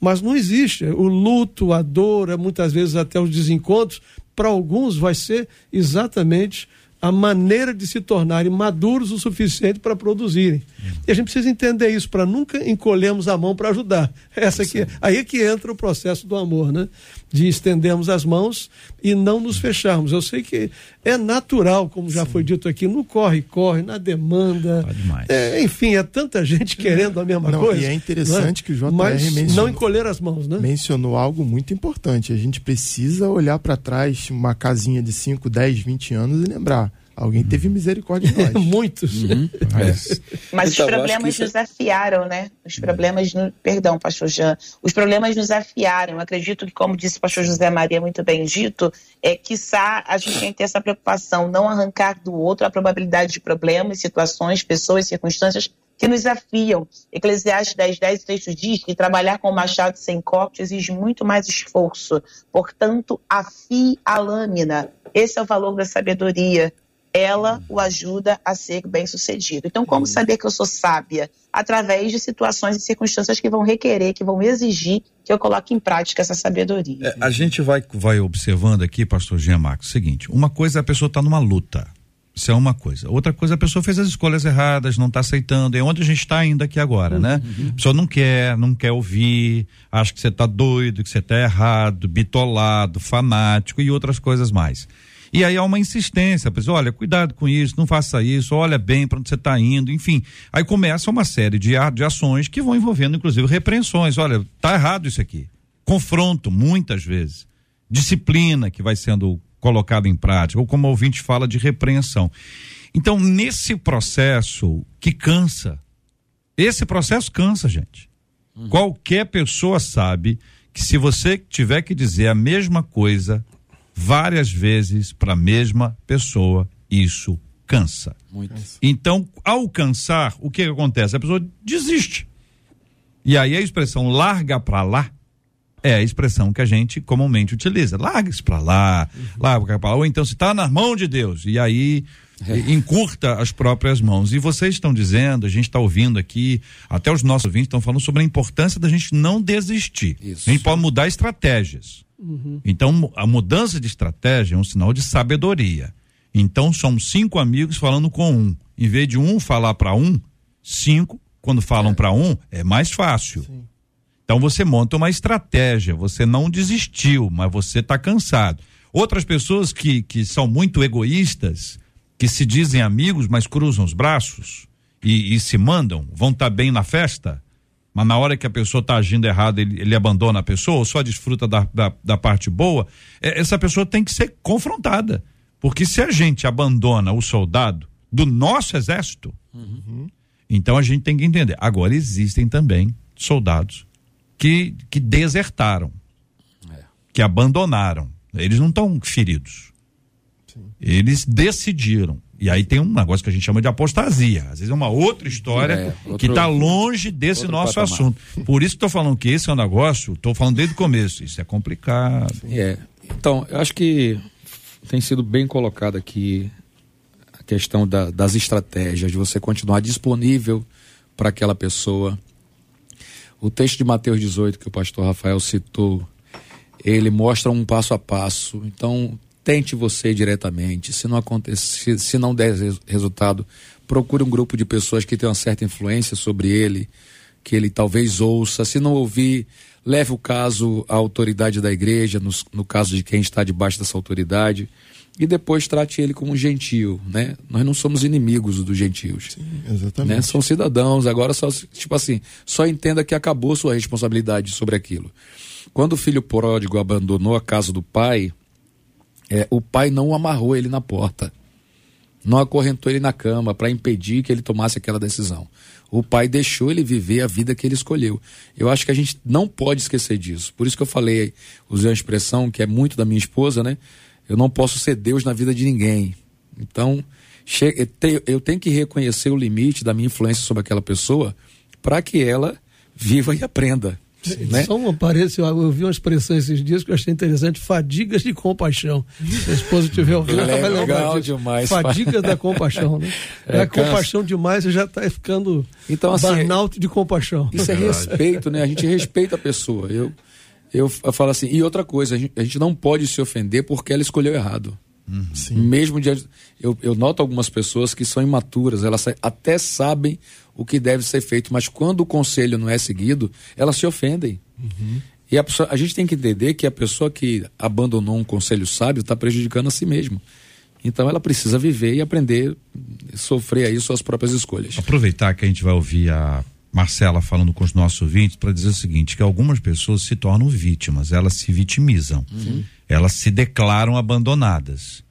Mas não existe. O luto, a dor, muitas vezes até os desencontros, para alguns vai ser exatamente a maneira de se tornarem maduros o suficiente para produzirem. E a gente precisa entender isso para nunca encolhermos a mão para ajudar. Essa aqui, aí é que entra o processo do amor, né? De estendermos as mãos e não nos fecharmos. Eu sei que é natural, como já Sim. foi dito aqui, no corre-corre, na demanda. É, enfim, é tanta gente querendo a mesma
não,
coisa.
E é interessante
é?
que o JR
Mas mencionou, não encolher as mãos, né?
Mencionou algo muito importante. A gente precisa olhar para trás, uma casinha de 5, 10, 20 anos e lembrar Alguém teve misericórdia de nós.
Muitos.
Uhum. Mas, Mas então, os problemas nos desafiaram, né? Os problemas, no... perdão, pastor Jean, os problemas nos desafiaram. Eu acredito que, como disse o pastor José Maria, muito bem dito, é que a gente tem que ter essa preocupação, não arrancar do outro a probabilidade de problemas, situações, pessoas, circunstâncias que nos desafiam. Eclesiastes 10, 10 texto diz que trabalhar com machado sem corte exige muito mais esforço. Portanto, afie a lâmina. Esse é o valor da sabedoria ela o ajuda a ser bem sucedido. Então, como saber que eu sou sábia? Através de situações e circunstâncias que vão requerer, que vão exigir que eu coloque em prática essa sabedoria.
É, a gente vai, vai observando aqui, pastor Jean Marcos, o seguinte: uma coisa é a pessoa estar tá numa luta. Isso é uma coisa. Outra coisa, a pessoa fez as escolhas erradas, não está aceitando. É onde a gente está ainda aqui agora, né? uhum. né? A pessoa não quer, não quer ouvir, acha que você está doido, que você está errado, bitolado, fanático e outras coisas mais. E aí há uma insistência, a pessoa, olha, cuidado com isso, não faça isso, olha bem para onde você está indo, enfim. Aí começa uma série de, de ações que vão envolvendo, inclusive, repreensões. Olha, tá errado isso aqui. Confronto, muitas vezes. Disciplina que vai sendo colocada em prática, ou como o ouvinte fala, de repreensão. Então, nesse processo que cansa, esse processo cansa, gente. Uhum. Qualquer pessoa sabe que se você tiver que dizer a mesma coisa várias vezes para a mesma pessoa, isso cansa. Muito. Então, ao cansar, o que, que acontece? A pessoa desiste. E aí a expressão larga para lá é a expressão que a gente comumente utiliza. Larga isso para lá, uhum. larga para lá. Ou então se está na mão de Deus. E aí é. encurta as próprias mãos. E vocês estão dizendo, a gente está ouvindo aqui, até os nossos ouvintes estão falando sobre a importância da gente não desistir. Isso. A gente pode mudar estratégias. Uhum. Então, a mudança de estratégia é um sinal de sabedoria. Então, somos cinco amigos falando com um. Em vez de um falar para um, cinco, quando falam é. para um, é mais fácil. Sim. Então, você monta uma estratégia. Você não desistiu, mas você está cansado. Outras pessoas que, que são muito egoístas, que se dizem amigos, mas cruzam os braços e, e se mandam, vão estar tá bem na festa, mas na hora que a pessoa está agindo errado, ele, ele, abandona a pessoa ou só desfruta da, da, da parte boa, é, essa pessoa tem que ser confrontada. Porque se a gente abandona o soldado do nosso exército, uhum. então a gente tem que entender. Agora existem também soldados que, que desertaram, é. que abandonaram. Eles não estão feridos. Sim. Eles decidiram. E aí tem um negócio que a gente chama de apostasia. Às vezes é uma outra história é, outro, que está longe desse nosso patamar. assunto. Por isso que estou falando que esse é um negócio, estou falando desde o começo. Isso é complicado.
É. Então, eu acho que tem sido bem colocado aqui a questão da, das estratégias, de você continuar disponível para aquela pessoa. O texto de Mateus 18 que o pastor Rafael citou, ele mostra um passo a passo. Então, tente você diretamente. Se não acontecer, se não der resultado, procure um grupo de pessoas que tenham uma certa influência sobre ele, que ele talvez ouça. Se não ouvir, leve o caso à autoridade da igreja, no, no caso de quem está debaixo dessa autoridade e depois trate ele como um gentio, né? Nós não somos inimigos dos gentios.
Sim, exatamente.
Né? São cidadãos, agora só, tipo assim, só entenda que acabou sua responsabilidade sobre aquilo. Quando o filho pródigo abandonou a casa do pai, é, o pai não amarrou ele na porta. Não acorrentou ele na cama para impedir que ele tomasse aquela decisão. O pai deixou ele viver a vida que ele escolheu. Eu acho que a gente não pode esquecer disso. Por isso que eu falei, usei uma expressão que é muito da minha esposa, né? Eu não posso ser Deus na vida de ninguém. Então, eu tenho que reconhecer o limite da minha influência sobre aquela pessoa para que ela viva e aprenda. Né?
Só uma parência, eu ouvi uma expressão esses dias que eu achei interessante, fadigas de compaixão. Se a esposa estiver ouvindo, ela vai
lembrar disso. demais.
Fadigas da compaixão, né? É, é compaixão demais, você já está ficando então, assim, burnout de compaixão.
Isso é respeito, né? A gente respeita a pessoa. Eu, eu, eu falo assim, e outra coisa, a gente, a gente, não pode se ofender porque ela escolheu errado. Uhum. Mesmo diante. Eu, eu noto algumas pessoas que são imaturas, elas até sabem o que deve ser feito, mas quando o conselho não é seguido, elas se ofendem. Uhum. E a, pessoa, a gente tem que entender que a pessoa que abandonou um conselho sábio está prejudicando a si mesmo. Então ela precisa viver e aprender, sofrer aí suas próprias escolhas.
Aproveitar que a gente vai ouvir a Marcela falando com os nossos ouvintes para dizer o seguinte: que algumas pessoas se tornam vítimas, elas se vitimizam, uhum. elas se declaram abandonadas.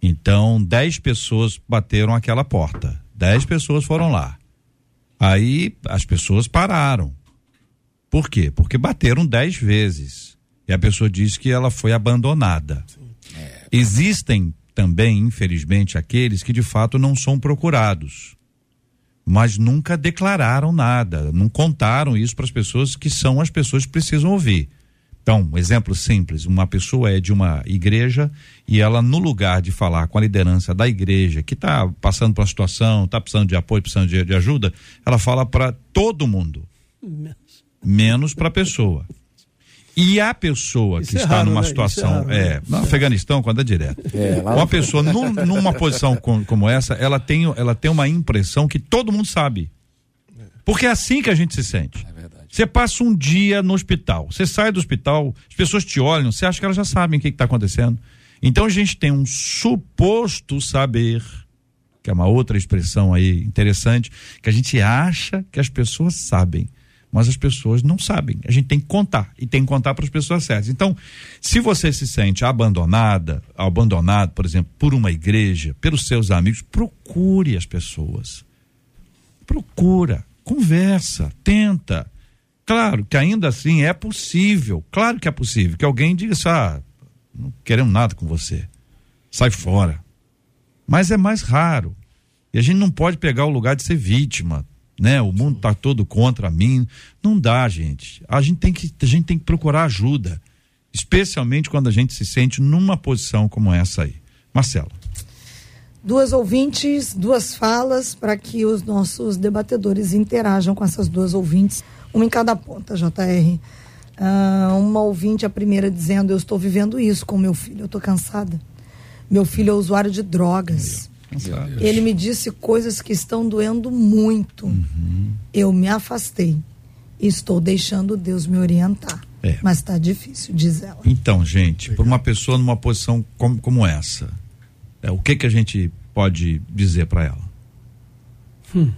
Então, dez pessoas bateram aquela porta, dez pessoas foram lá. Aí as pessoas pararam. Por quê? Porque bateram dez vezes. E a pessoa diz que ela foi abandonada. É. Existem também, infelizmente, aqueles que de fato não são procurados mas nunca declararam nada, não contaram isso para as pessoas que são as pessoas que precisam ouvir. Então, um exemplo simples: uma pessoa é de uma igreja e ela, no lugar de falar com a liderança da igreja, que está passando por uma situação, está precisando de apoio, precisando de, de ajuda, ela fala para todo mundo, menos para a pessoa. E a pessoa Isso que é está raro, numa né? situação, é, é, no Afeganistão, quando é direto. É, uma pessoa num, numa posição com, como essa, ela tem, ela tem uma impressão que todo mundo sabe. Porque é assim que a gente se sente. Você passa um dia no hospital, você sai do hospital, as pessoas te olham, você acha que elas já sabem o que está acontecendo. Então a gente tem um suposto saber, que é uma outra expressão aí interessante, que a gente acha que as pessoas sabem mas as pessoas não sabem. A gente tem que contar e tem que contar para as pessoas certas. Então, se você se sente abandonada, abandonado, por exemplo, por uma igreja, pelos seus amigos, procure as pessoas. Procura, conversa, tenta. Claro que ainda assim é possível, claro que é possível que alguém diga assim, ah, não queremos nada com você, sai fora. Mas é mais raro. E a gente não pode pegar o lugar de ser vítima né? O mundo está todo contra mim. Não dá, gente. A gente tem que a gente tem que procurar ajuda, especialmente quando a gente se sente numa posição como essa aí. Marcelo.
Duas ouvintes, duas falas para que os nossos debatedores interajam com essas duas ouvintes, uma em cada ponta, JR. Uh, uma ouvinte, a primeira, dizendo: Eu estou vivendo isso com meu filho, eu estou cansada. Meu filho é usuário de drogas. Ele me disse coisas que estão doendo muito. Uhum. Eu me afastei. Estou deixando Deus me orientar. É. Mas está difícil, diz ela.
Então, gente, por uma pessoa numa posição como, como essa, é, o que que a gente pode dizer para ela?
Hum.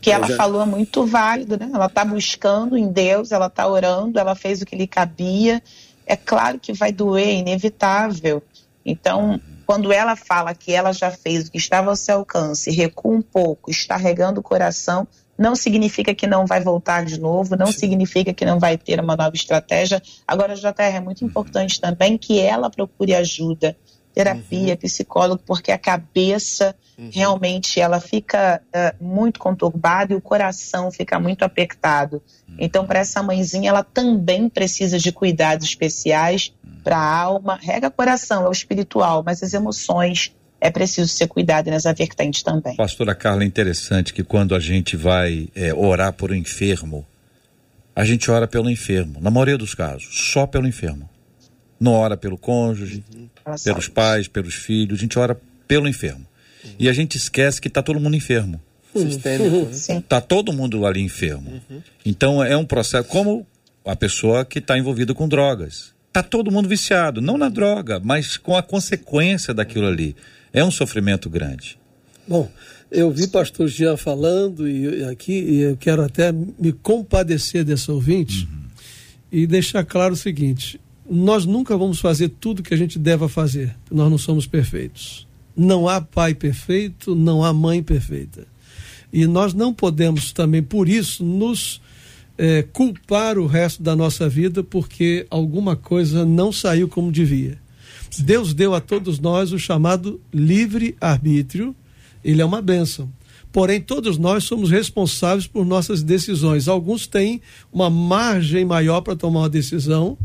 Que ela falou é muito válido, né? Ela está buscando em Deus, ela está orando, ela fez o que lhe cabia. É claro que vai doer, é inevitável. Então, quando ela fala que ela já fez o que estava ao seu alcance, recua um pouco, está regando o coração, não significa que não vai voltar de novo, não Sim. significa que não vai ter uma nova estratégia. Agora, JR, é muito uhum. importante também que ela procure ajuda, terapia, uhum. psicólogo, porque a cabeça uhum. realmente ela fica uh, muito conturbada e o coração fica muito apertado. Uhum. Então, para essa mãezinha, ela também precisa de cuidados especiais uhum. para a alma. Rega coração, é o espiritual, mas as emoções é preciso ser cuidado nessa vertente também.
Pastora Carla, é interessante que quando a gente vai é, orar por um enfermo, a gente ora pelo enfermo, na maioria dos casos, só pelo enfermo. Não ora pelo cônjuge, uhum. Pelos pais, pelos filhos, a gente ora pelo enfermo. Uhum. E a gente esquece que está todo mundo enfermo.
Sistêmico.
Está todo mundo ali enfermo. Uhum. Então é um processo, como a pessoa que está envolvida com drogas. Está todo mundo viciado, não na droga, mas com a consequência daquilo ali é um sofrimento grande.
Bom, eu vi pastor Jean falando e aqui e eu quero até me compadecer desse ouvinte uhum. e deixar claro o seguinte: nós nunca vamos fazer tudo que a gente deva fazer. Nós não somos perfeitos. Não há pai perfeito, não há mãe perfeita. E nós não podemos também, por isso, nos é, culpar o resto da nossa vida porque alguma coisa não saiu como devia. Deus deu a todos nós o chamado livre-arbítrio, ele é uma bênção. Porém, todos nós somos responsáveis por nossas decisões. Alguns têm uma margem maior para tomar uma decisão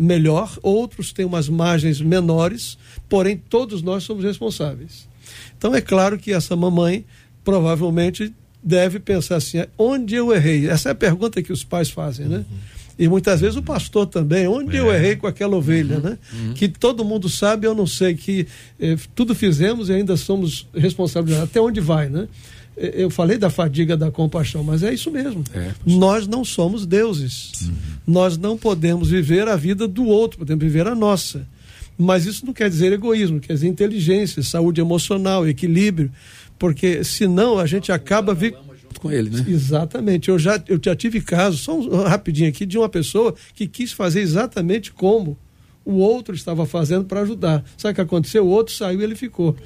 melhor, outros têm umas margens menores, porém, todos nós somos responsáveis. Então, é claro que essa mamãe provavelmente deve pensar assim: onde eu errei? Essa é a pergunta que os pais fazem, né? Uhum e muitas vezes o pastor também, onde é. eu errei com aquela ovelha, uhum, né? Uhum. Que todo mundo sabe, eu não sei, que eh, tudo fizemos e ainda somos responsáveis. Até onde vai, né? Eu falei da fadiga da compaixão, mas é isso mesmo. É. Nós não somos deuses. Uhum. Nós não podemos viver a vida do outro, podemos viver a nossa. Mas isso não quer dizer egoísmo, quer dizer inteligência, saúde emocional, equilíbrio, porque senão a gente acaba vi
com ele, né?
Exatamente. Eu já, eu já tive casos, só um, rapidinho aqui, de uma pessoa que quis fazer exatamente como o outro estava fazendo para ajudar. Sabe o que aconteceu? O outro saiu e ele ficou.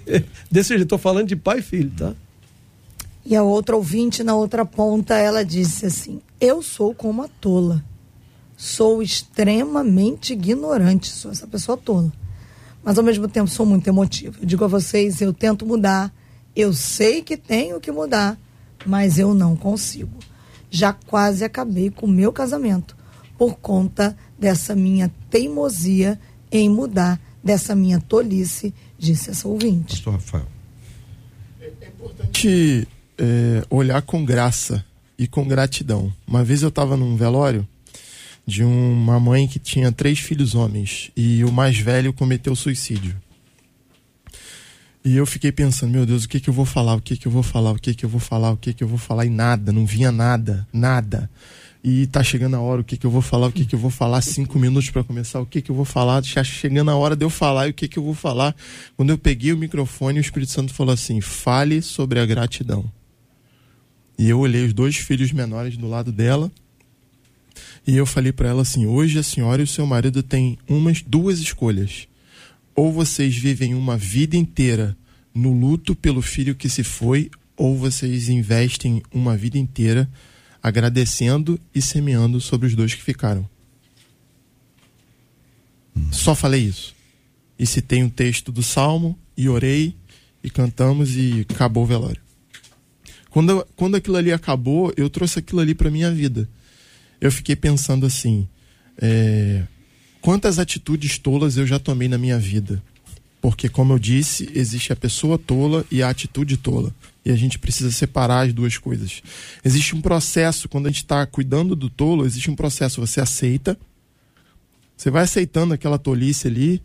Desse jeito, estou falando de pai e filho, tá?
E a outra ouvinte, na outra ponta, ela disse assim: Eu sou como a tola. Sou extremamente ignorante, sou essa pessoa tola. Mas ao mesmo tempo sou muito emotiva. Eu digo a vocês, eu tento mudar. Eu sei que tenho que mudar, mas eu não consigo. Já quase acabei com o meu casamento por conta dessa minha teimosia em mudar, dessa minha tolice, disse essa ouvinte.
Pastor Rafael.
É, é importante é, olhar com graça e com gratidão. Uma vez eu estava num velório de uma mãe que tinha três filhos homens e o mais velho cometeu suicídio. E eu fiquei pensando, meu Deus, o que que eu vou falar? O que que eu vou falar? O que que eu vou falar? O que que eu vou falar? E nada, não vinha nada, nada. E tá chegando a hora, o que que eu vou falar? O que que eu vou falar? Cinco minutos para começar, o que que eu vou falar? Já chegando a hora de eu falar, e o que que eu vou falar? Quando eu peguei o microfone, o Espírito Santo falou assim: fale sobre a gratidão. E eu olhei os dois filhos menores do lado dela. E eu falei para ela assim: hoje a senhora e o seu marido têm umas duas escolhas ou vocês vivem uma vida inteira no luto pelo filho que se foi, ou vocês investem uma vida inteira agradecendo e semeando sobre os dois que ficaram. Só falei isso. E citei um texto do Salmo, e orei, e cantamos, e acabou o velório. Quando, quando aquilo ali acabou, eu trouxe aquilo ali para minha vida. Eu fiquei pensando assim: é, Quantas atitudes tolas eu já tomei na minha vida? Porque, como eu disse, existe a pessoa tola e a atitude tola. E a gente precisa separar as duas coisas. Existe um processo, quando a gente está cuidando do tolo, existe um processo. Você aceita, você vai aceitando aquela tolice ali,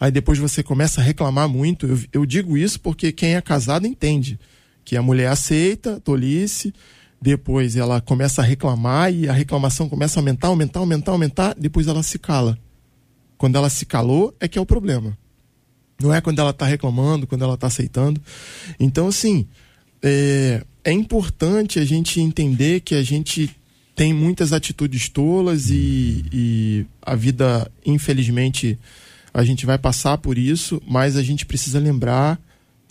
aí depois você começa a reclamar muito. Eu, eu digo isso porque quem é casado entende que a mulher aceita tolice, depois ela começa a reclamar e a reclamação começa a aumentar, aumentar, aumentar, aumentar, depois ela se cala. Quando ela se calou, é que é o problema. Não é quando ela está reclamando, quando ela está aceitando. Então, assim, é, é importante a gente entender que a gente tem muitas atitudes tolas e, e, a vida, infelizmente, a gente vai passar por isso, mas a gente precisa lembrar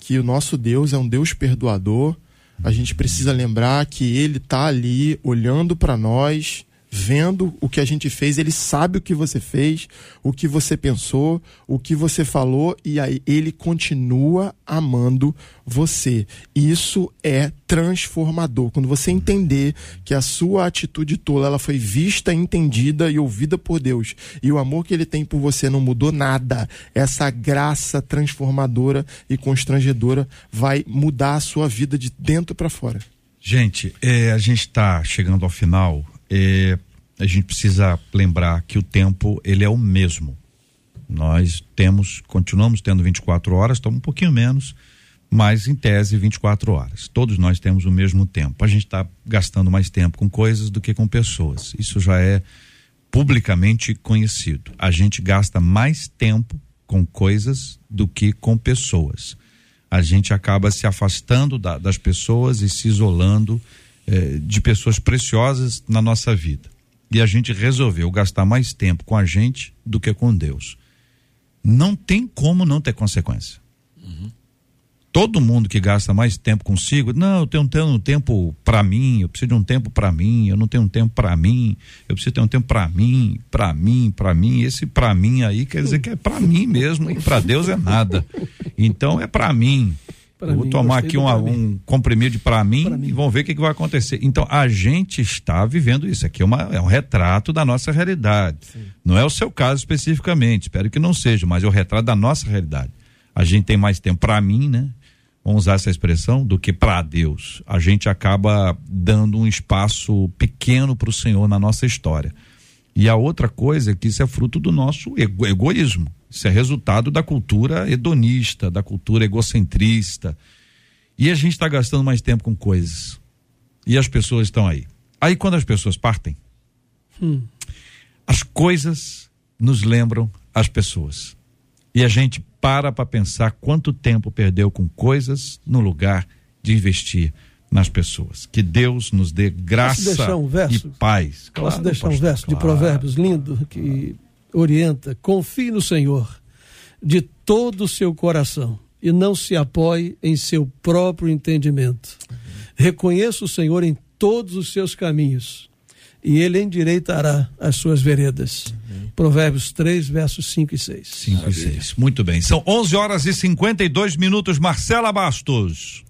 que o nosso Deus é um Deus perdoador. a gente precisa lembrar que ele está ali olhando para nós, vendo o que a gente fez, ele sabe o que você fez, o que você pensou, o que você falou e aí ele continua amando você. Isso é transformador. Quando você entender que a sua atitude tola ela foi vista, entendida e ouvida por Deus e o amor que ele tem por você não mudou nada, essa graça transformadora e constrangedora vai mudar a sua vida de dentro para fora.
Gente, é, a gente está chegando ao final é, a gente precisa lembrar que o tempo ele é o mesmo. Nós temos, continuamos tendo 24 horas, estamos um pouquinho menos, mas em tese 24 horas. Todos nós temos o mesmo tempo. A gente está gastando mais tempo com coisas do que com pessoas. Isso já é publicamente conhecido. A gente gasta mais tempo com coisas do que com pessoas. A gente acaba se afastando da, das pessoas e se isolando eh, de pessoas preciosas na nossa vida. E a gente resolveu gastar mais tempo com a gente do que com Deus. Não tem como não ter consequência. Uhum. Todo mundo que gasta mais tempo consigo, não, eu tenho, tenho um tempo para mim, eu preciso de um tempo para mim, eu não tenho um tempo para mim, eu preciso ter um tempo para mim, para mim, para mim. Esse para mim aí quer dizer que é para mim mesmo e para Deus é nada. Então é para mim. Pra vou mim, tomar aqui um, um comprimido para mim, mim, e vamos ver o que, que, vai acontecer. Então, a gente está vivendo isso. Aqui é, uma, é um retrato da nossa realidade. Sim. Não é o seu caso especificamente, espero que não seja, mas é o retrato da nossa realidade. A gente tem mais tempo para mim, né? Vamos usar essa expressão, do que para Deus. A gente acaba dando um espaço pequeno para o Senhor na nossa história. E a outra coisa é que isso é fruto do nosso ego, egoísmo. Isso é resultado da cultura hedonista, da cultura egocentrista. E a gente está gastando mais tempo com coisas. E as pessoas estão aí. Aí quando as pessoas partem, hum. as coisas nos lembram as pessoas. E a gente para para pensar quanto tempo perdeu com coisas no lugar de investir nas pessoas. Que Deus nos dê graça um e paz.
Claro, Posso deixar um verso claro. de Provérbios lindo que orienta: confie no Senhor de todo o seu coração e não se apoie em seu próprio entendimento. Uhum. Reconheça o Senhor em todos os seus caminhos e ele endireitará as suas veredas. Uhum. Provérbios 3, versos 5 e 6.
5 e 6. Muito bem. São 11 horas e 52 minutos. Marcela Bastos.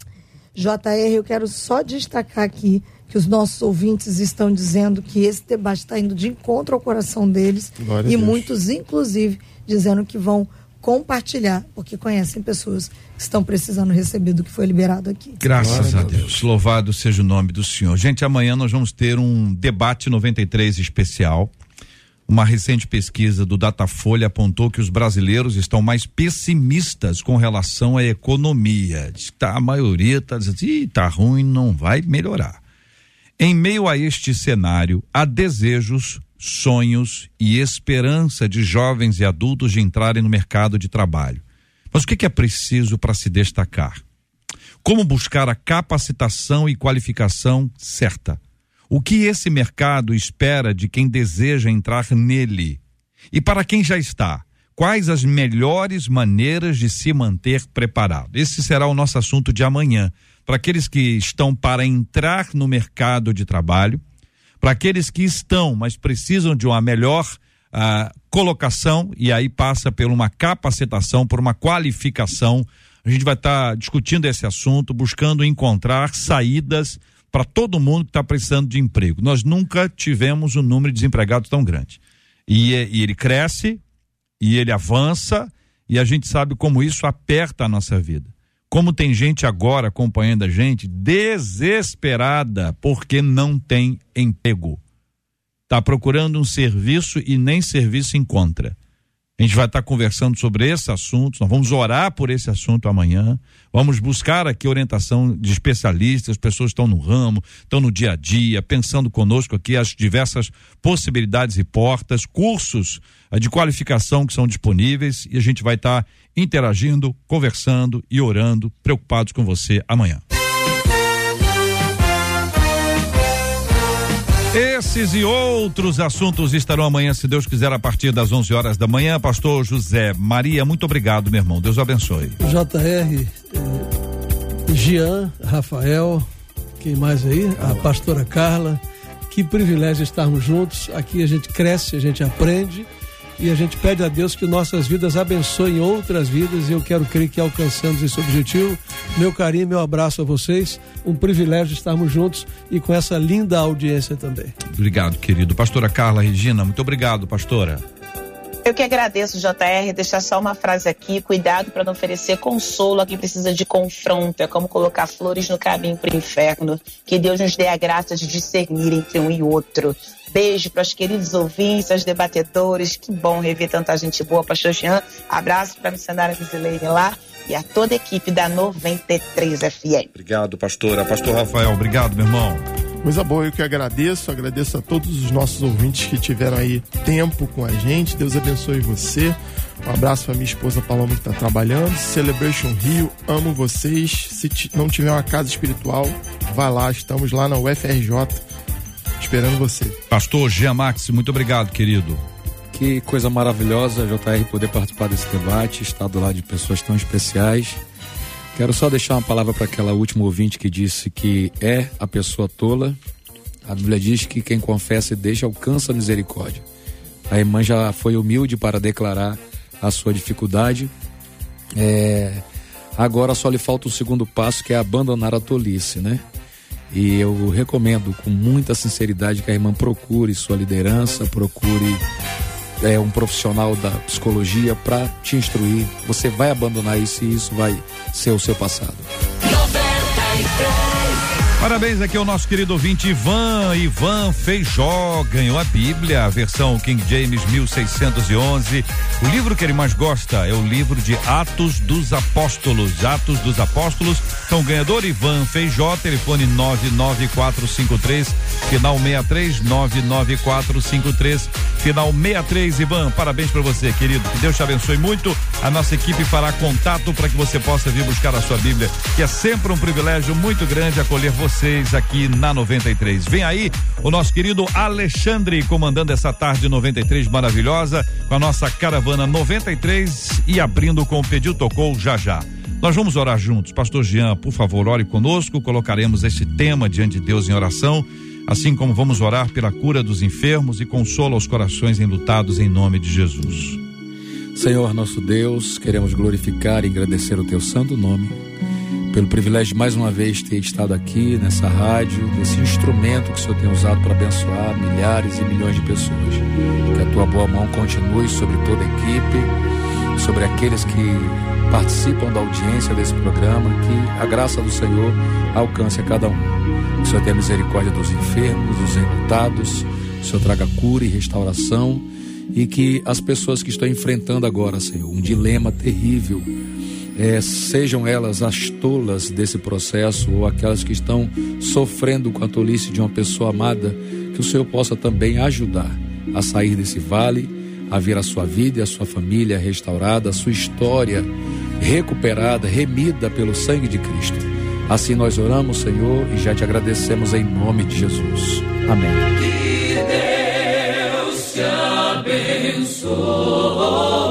JR, eu quero só destacar aqui que os nossos ouvintes estão dizendo que esse debate está indo de encontro ao coração deles Glória e muitos, inclusive, dizendo que vão compartilhar, porque conhecem pessoas que estão precisando receber do que foi liberado aqui.
Graças a Deus. Deus. Louvado seja o nome do Senhor. Gente, amanhã nós vamos ter um debate 93 especial. Uma recente pesquisa do Datafolha apontou que os brasileiros estão mais pessimistas com relação à economia. Tá, a maioria está dizendo, Ih, tá ruim, não vai melhorar. Em meio a este cenário, há desejos, sonhos e esperança de jovens e adultos de entrarem no mercado de trabalho. Mas o que é preciso para se destacar? Como buscar a capacitação e qualificação certa? O que esse mercado espera de quem deseja entrar nele? E para quem já está, quais as melhores maneiras de se manter preparado? Esse será o nosso assunto de amanhã. Para aqueles que estão para entrar no mercado de trabalho, para aqueles que estão, mas precisam de uma melhor uh, colocação, e aí passa por uma capacitação, por uma qualificação. A gente vai estar tá discutindo esse assunto, buscando encontrar saídas para todo mundo que está precisando de emprego. Nós nunca tivemos um número de desempregados tão grande. E, e, ele cresce, e ele avança, e a gente sabe como isso aperta a nossa vida. Como tem gente agora acompanhando a gente desesperada porque não tem emprego. Está procurando um serviço e nem serviço encontra. A gente vai estar conversando sobre esse assunto, nós vamos orar por esse assunto amanhã, vamos buscar aqui orientação de especialistas, pessoas que estão no ramo, estão no dia a dia, pensando conosco aqui as diversas possibilidades e portas, cursos eh, de qualificação que são disponíveis e a gente vai estar interagindo, conversando e orando, preocupados com você amanhã. Esses e outros assuntos estarão amanhã, se Deus quiser, a partir das 11 horas da manhã. Pastor José Maria, muito obrigado, meu irmão. Deus abençoe.
JR, eh, Jean, Rafael, quem mais aí? A pastora Carla. Que privilégio estarmos juntos. Aqui a gente cresce, a gente aprende e a gente pede a Deus que nossas vidas abençoem outras vidas e eu quero crer que alcançamos esse objetivo. Meu carinho, meu abraço a vocês. Um privilégio estarmos juntos e com essa linda audiência também.
Obrigado, querido. Pastora Carla Regina, muito obrigado, pastora.
Eu que agradeço, JR, deixar só uma frase aqui: cuidado para não oferecer consolo a quem precisa de confronto. É como colocar flores no caminho para o inferno. Que Deus nos dê a graça de discernir entre um e outro. Beijo para os queridos ouvintes, aos debatedores. Que bom rever tanta gente boa. Pastor Jean, abraço para a missionária Visileire lá e a toda a equipe da 93 FM.
Obrigado, pastora. Pastor Rafael, obrigado, meu irmão.
Coisa boa, eu que agradeço, agradeço a todos os nossos ouvintes que tiveram aí tempo com a gente. Deus abençoe você. Um abraço para minha esposa Paloma que está trabalhando. Celebration Rio, amo vocês. Se não tiver uma casa espiritual, vá lá, estamos lá na UFRJ esperando você.
Pastor Jean Max, muito obrigado, querido.
Que coisa maravilhosa, JR, poder participar desse debate, estar do lado de pessoas tão especiais. Quero só deixar uma palavra para aquela última ouvinte que disse que é a pessoa tola. A Bíblia diz que quem confessa e deixa alcança a misericórdia. A irmã já foi humilde para declarar a sua dificuldade. É, agora só lhe falta o segundo passo, que é abandonar a tolice, né? E eu recomendo com muita sinceridade que a irmã procure sua liderança, procure é, um profissional da psicologia para te instruir. Você vai abandonar isso e isso vai ser o seu passado. 93.
Parabéns aqui ao nosso querido ouvinte Ivan. Ivan Feijó ganhou a Bíblia, a versão King James 1611. O livro que ele mais gosta é o livro de Atos dos Apóstolos. Atos dos Apóstolos. Então, ganhador Ivan Feijó, telefone 99453, final 63, 99453, final 63. Ivan, parabéns para você, querido. Que Deus te abençoe muito. A nossa equipe fará contato para que você possa vir buscar a sua Bíblia, que é sempre um privilégio muito grande acolher você vocês aqui na 93. Vem aí o nosso querido Alexandre comandando essa tarde 93 maravilhosa com a nossa caravana 93 e abrindo com o pedido tocou já já. Nós vamos orar juntos. Pastor Jean, por favor, ore conosco. Colocaremos esse tema diante de Deus em oração, assim como vamos orar pela cura dos enfermos e consola os corações enlutados em nome de Jesus.
Senhor nosso Deus, queremos glorificar e agradecer o teu santo nome pelo privilégio de mais uma vez ter estado aqui nessa rádio, desse instrumento que o Senhor tem usado para abençoar milhares e milhões de pessoas. Que a tua boa mão continue sobre toda a equipe, sobre aqueles que participam da audiência desse programa, que a graça do Senhor alcance a cada um. Que o Senhor tenha misericórdia dos enfermos, dos enlutados, que o Senhor traga cura e restauração e que as pessoas que estão enfrentando agora, Senhor, um dilema terrível é, sejam elas as tolas desse processo ou aquelas que estão sofrendo com a tolice de uma pessoa amada, que o Senhor possa também ajudar a sair desse vale, a ver a sua vida e a sua família restaurada, a sua história recuperada, remida pelo sangue de Cristo. Assim nós oramos, Senhor, e já te agradecemos em nome de Jesus. Amém. Que Deus te abençoe.